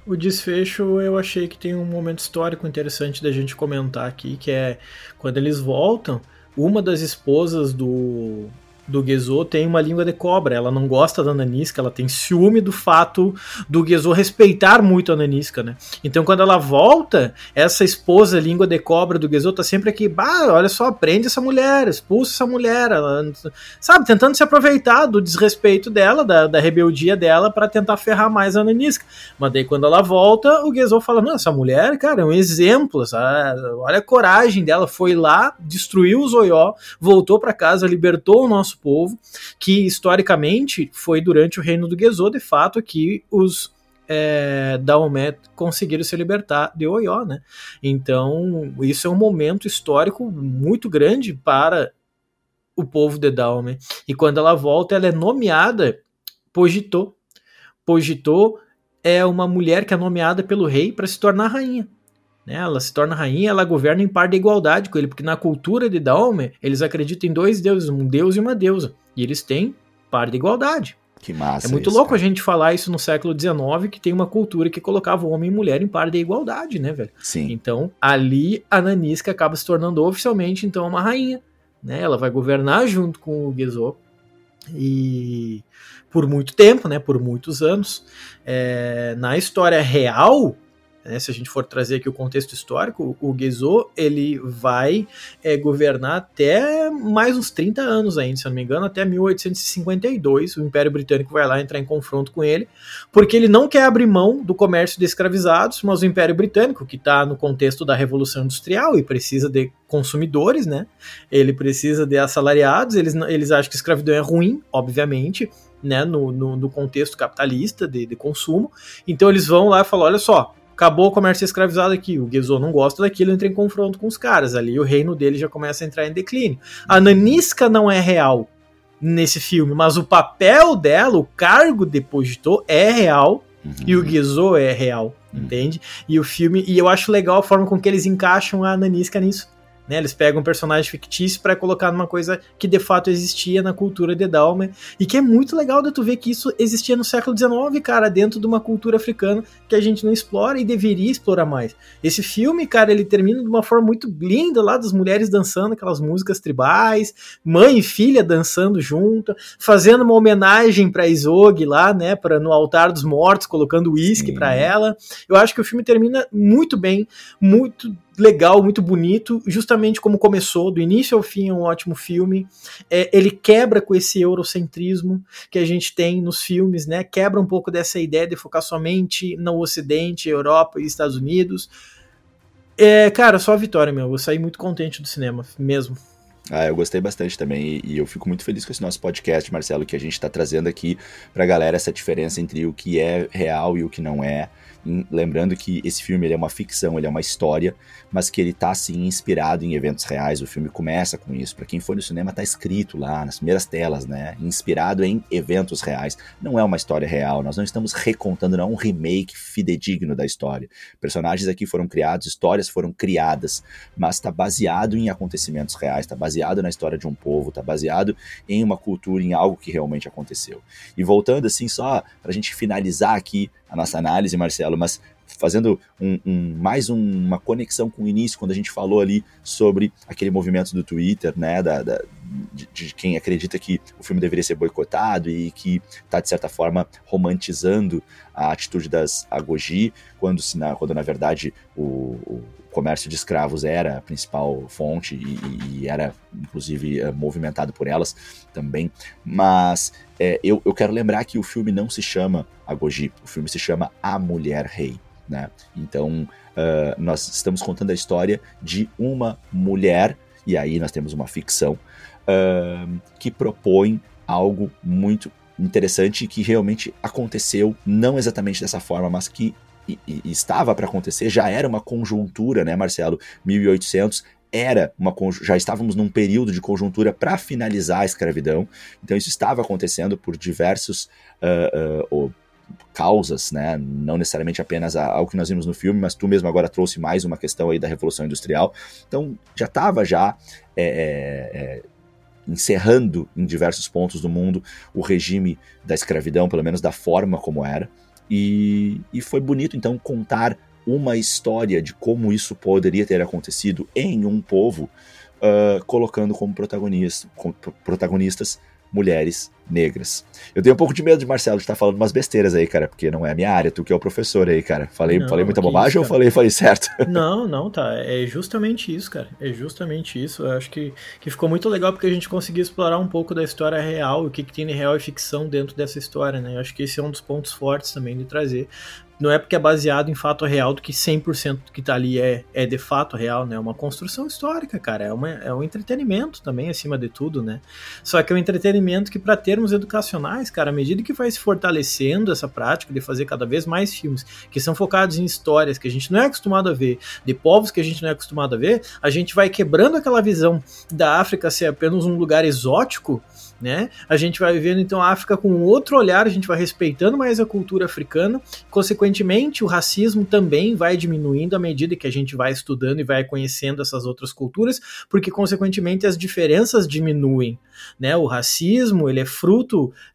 S2: O desfecho eu achei que tem um momento histórico interessante da gente comentar aqui, que é quando eles voltam, uma das esposas do, do Gezo tem uma língua de cobra. Ela não gosta da Nanisca, ela tem ciúme do fato do Gezo respeitar muito a Nanisca, né? Então quando ela volta, essa esposa língua de cobra do Gezo tá sempre aqui, bah, olha só, prende essa mulher, expulsa essa mulher, ela, sabe, tentando se aproveitar do desrespeito dela, da, da rebeldia dela para tentar ferrar mais a Nanisca. Mas daí quando ela volta, o Gezo fala, não, essa mulher, cara, é um exemplo, sabe? olha a coragem dela, foi lá, destruiu o Zoió, voltou para casa, libertou o nosso povo, que historicamente foi durante o reino do Gezo, de fato, que os é, Daomé conseguiram se libertar de Oió, né? Então, isso é um momento histórico muito grande para o povo de Daomé. E quando ela volta, ela é nomeada Pogitô. Pogitô é uma mulher que é nomeada pelo rei para se tornar rainha. Né? Ela se torna rainha, ela governa em par de igualdade com ele, porque na cultura de Daome, eles acreditam em dois deuses, um deus e uma deusa. E eles têm par de igualdade.
S1: Que massa.
S2: É muito
S1: isso,
S2: louco
S1: cara.
S2: a gente falar isso no século XIX, que tem uma cultura que colocava homem e mulher em par de igualdade, né, velho?
S1: Sim.
S2: Então, ali a Nanisca acaba se tornando oficialmente, então, uma rainha. Né? Ela vai governar junto com o Gezo. E por muito tempo, né? Por muitos anos. É... na história real, né, se a gente for trazer aqui o contexto histórico, o Gezo ele vai é, governar até mais uns 30 anos ainda, se eu não me engano, até 1852. O Império Britânico vai lá entrar em confronto com ele, porque ele não quer abrir mão do comércio de escravizados, mas o Império Britânico, que está no contexto da Revolução Industrial e precisa de consumidores, né? Ele precisa de assalariados, eles, eles acham que escravidão é ruim, obviamente, né? No, no, no contexto capitalista de, de consumo. Então eles vão lá e falam: olha só, acabou o comércio escravizado aqui. O Gezo não gosta daquilo, entra em confronto com os caras. Ali o reino dele já começa a entrar em declínio. A Nanisca não é real nesse filme, mas o papel dela, o cargo de Pogito é real uhum. e o Gezo é real, uhum. entende? E o filme, e eu acho legal a forma com que eles encaixam a Nanisca nisso. Né? Eles pegam um personagem fictício para colocar numa coisa que de fato existia na cultura de Dalma e que é muito legal de tu ver que isso existia no século XIX, cara, dentro de uma cultura africana que a gente não explora e deveria explorar mais. Esse filme, cara, ele termina de uma forma muito linda lá das mulheres dançando aquelas músicas tribais, mãe e filha dançando junto, fazendo uma homenagem para Isog lá, né, para no altar dos mortos, colocando uísque para ela. Eu acho que o filme termina muito bem, muito legal, muito bonito, justamente como começou, do início ao fim é um ótimo filme. É, ele quebra com esse eurocentrismo que a gente tem nos filmes, né? Quebra um pouco dessa ideia de focar somente no Ocidente, Europa e Estados Unidos. É, cara, só a vitória, meu. Eu saí muito contente do cinema, mesmo.
S1: Ah, eu gostei bastante também e eu fico muito feliz com esse nosso podcast, Marcelo, que a gente está trazendo aqui para a galera essa diferença entre o que é real e o que não é. Lembrando que esse filme é uma ficção, ele é uma história, mas que ele tá sim inspirado em eventos reais. O filme começa com isso. Para quem for no cinema tá escrito lá nas primeiras telas, né? Inspirado em eventos reais. Não é uma história real. Nós não estamos recontando, não é um remake fidedigno da história. Personagens aqui foram criados, histórias foram criadas, mas está baseado em acontecimentos reais, está baseado na história de um povo, está baseado em uma cultura, em algo que realmente aconteceu. E voltando assim só para a gente finalizar aqui a nossa análise, Marcelo, mas fazendo um, um, mais um, uma conexão com o início, quando a gente falou ali sobre aquele movimento do Twitter, né, da, da de, de, quem acredita que o filme deveria ser boicotado e que está, de certa forma, romantizando a atitude das Agogi, quando, se na, quando na verdade o, o comércio de escravos era a principal fonte e, e era, inclusive, é, movimentado por elas também. Mas é, eu, eu quero lembrar que o filme não se chama Agogi, o filme se chama A Mulher Rei. Né? Então, uh, nós estamos contando a história de uma mulher, e aí nós temos uma ficção, uh, que propõe algo muito interessante que realmente aconteceu, não exatamente dessa forma, mas que e, e estava para acontecer, já era uma conjuntura, né, Marcelo? 1800 era uma já estávamos num período de conjuntura para finalizar a escravidão, então isso estava acontecendo por diversos uh, uh, causas, né? Não necessariamente apenas ao que nós vimos no filme, mas tu mesmo agora trouxe mais uma questão aí da Revolução Industrial. Então já estava já é, é, é, encerrando em diversos pontos do mundo o regime da escravidão, pelo menos da forma como era. E, e foi bonito então contar uma história de como isso poderia ter acontecido em um povo, uh, colocando como protagonista, como protagonistas mulheres negras. Eu tenho um pouco de medo de Marcelo de estar falando umas besteiras aí, cara, porque não é a minha área, tu que é o professor aí, cara. Falei, não, falei muita bobagem isso, ou falei, falei certo?
S2: Não, não, tá. É justamente isso, cara. É justamente isso. Eu acho que, que ficou muito legal porque a gente conseguiu explorar um pouco da história real, o que, que tem de real e ficção dentro dessa história, né? Eu acho que esse é um dos pontos fortes também de trazer não é porque é baseado em fato real do que 100% do que tá ali é, é de fato real, né? É uma construção histórica, cara. É, uma, é um entretenimento também, acima de tudo, né? Só que é um entretenimento que, para termos educacionais, cara, à medida que vai se fortalecendo essa prática de fazer cada vez mais filmes que são focados em histórias que a gente não é acostumado a ver, de povos que a gente não é acostumado a ver, a gente vai quebrando aquela visão da África ser apenas um lugar exótico né? A gente vai vivendo então a África com outro olhar, a gente vai respeitando mais a cultura africana, consequentemente o racismo também vai diminuindo à medida que a gente vai estudando e vai conhecendo essas outras culturas, porque consequentemente as diferenças diminuem, né? O racismo, ele é fruto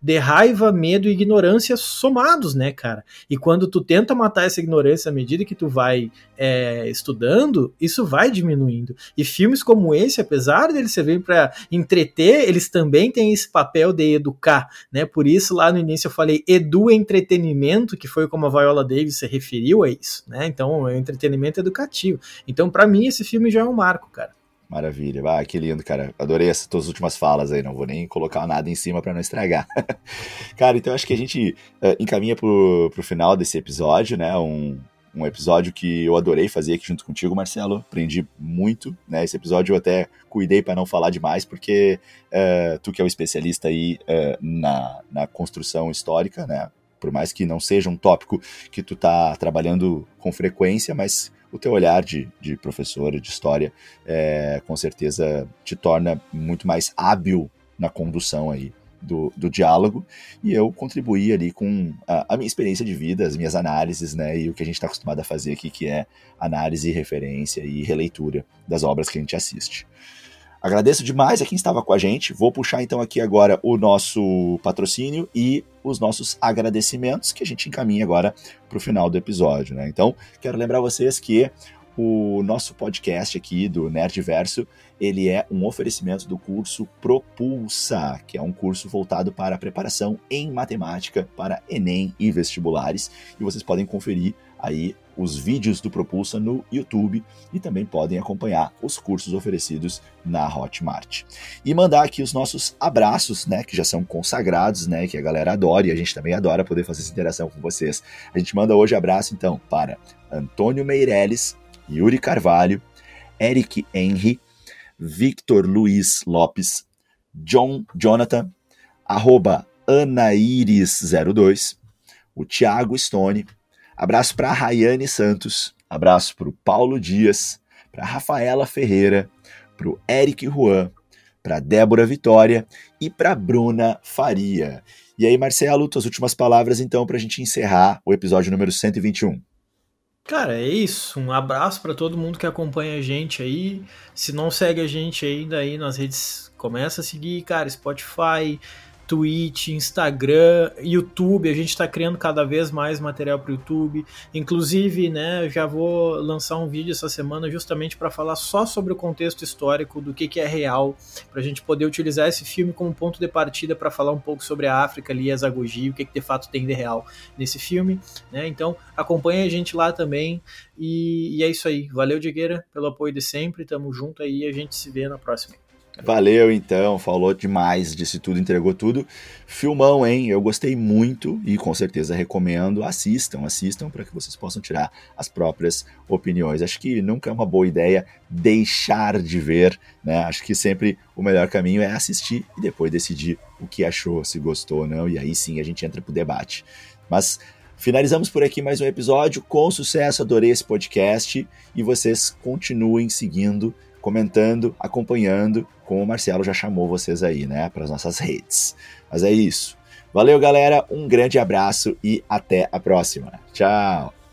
S2: de raiva, medo e ignorância somados, né, cara? E quando tu tenta matar essa ignorância à medida que tu vai é, estudando, isso vai diminuindo. E filmes como esse, apesar deles servirem para entreter, eles também têm esse papel de educar, né? Por isso lá no início eu falei edu entretenimento, que foi como a Viola Davis se referiu a isso, né? Então, é entretenimento educativo. Então, para mim, esse filme já é um marco, cara.
S1: Maravilha. Ah, que lindo, cara. Adorei essas tuas últimas falas aí. Não vou nem colocar nada em cima para não estragar. cara, então acho que a gente uh, encaminha pro, pro final desse episódio, né? Um, um episódio que eu adorei fazer aqui junto contigo, Marcelo. Aprendi muito, né? Esse episódio eu até cuidei para não falar demais, porque uh, tu que é o um especialista aí uh, na, na construção histórica, né? Por mais que não seja um tópico que tu tá trabalhando com frequência, mas o teu olhar de, de professora de história é, com certeza te torna muito mais hábil na condução aí do, do diálogo e eu contribuí ali com a, a, minha experiência de vida, as minhas análises, né, e o que a gente está acostumado a fazer aqui, que é análise, referência e releitura das obras que a gente assiste. Agradeço demais a quem estava com a gente. Vou puxar então aqui agora o nosso patrocínio e os nossos agradecimentos que a gente encaminha agora para o final do episódio. Né? Então, quero lembrar vocês que o nosso podcast aqui do Nerdverso, ele é um oferecimento do curso Propulsa, que é um curso voltado para a preparação em matemática para ENEM e vestibulares, e vocês podem conferir aí os vídeos do Propulsa no YouTube e também podem acompanhar os cursos oferecidos na Hotmart. E mandar aqui os nossos abraços, né, que já são consagrados, né, que a galera adora e a gente também adora poder fazer essa interação com vocês. A gente manda hoje abraço então para Antônio Meirelles, Yuri Carvalho, Eric Henry, Victor Luiz Lopes, John Jonathan, arroba Anaíris02, o Thiago Stone, abraço para Rayane Santos, abraço para o Paulo Dias, para Rafaela Ferreira, para o Eric Juan, para Débora Vitória e para Bruna Faria. E aí, Marcelo, tuas últimas palavras então para a gente encerrar o episódio número 121.
S2: Cara, é isso. Um abraço para todo mundo que acompanha a gente aí. Se não segue a gente ainda aí nas redes, começa a seguir, cara, Spotify, Twitch, Instagram, YouTube. A gente está criando cada vez mais material para o YouTube. Inclusive, né, já vou lançar um vídeo essa semana justamente para falar só sobre o contexto histórico, do que, que é real, para a gente poder utilizar esse filme como ponto de partida para falar um pouco sobre a África ali, as Agogi, o que, que de fato tem de real nesse filme. Né? Então, acompanha a gente lá também. E, e é isso aí. Valeu, Digueira, pelo apoio de sempre. Tamo junto aí. A gente se vê na próxima.
S1: Valeu então, falou demais, disse tudo, entregou tudo. Filmão, hein? Eu gostei muito e com certeza recomendo. Assistam, assistam para que vocês possam tirar as próprias opiniões. Acho que nunca é uma boa ideia deixar de ver, né? Acho que sempre o melhor caminho é assistir e depois decidir o que achou, se gostou ou não, e aí sim a gente entra pro debate. Mas Finalizamos por aqui mais um episódio com sucesso. Adorei esse podcast e vocês continuem seguindo comentando, acompanhando, como o Marcelo já chamou vocês aí, né, para as nossas redes. Mas é isso. Valeu, galera, um grande abraço e até a próxima. Tchau!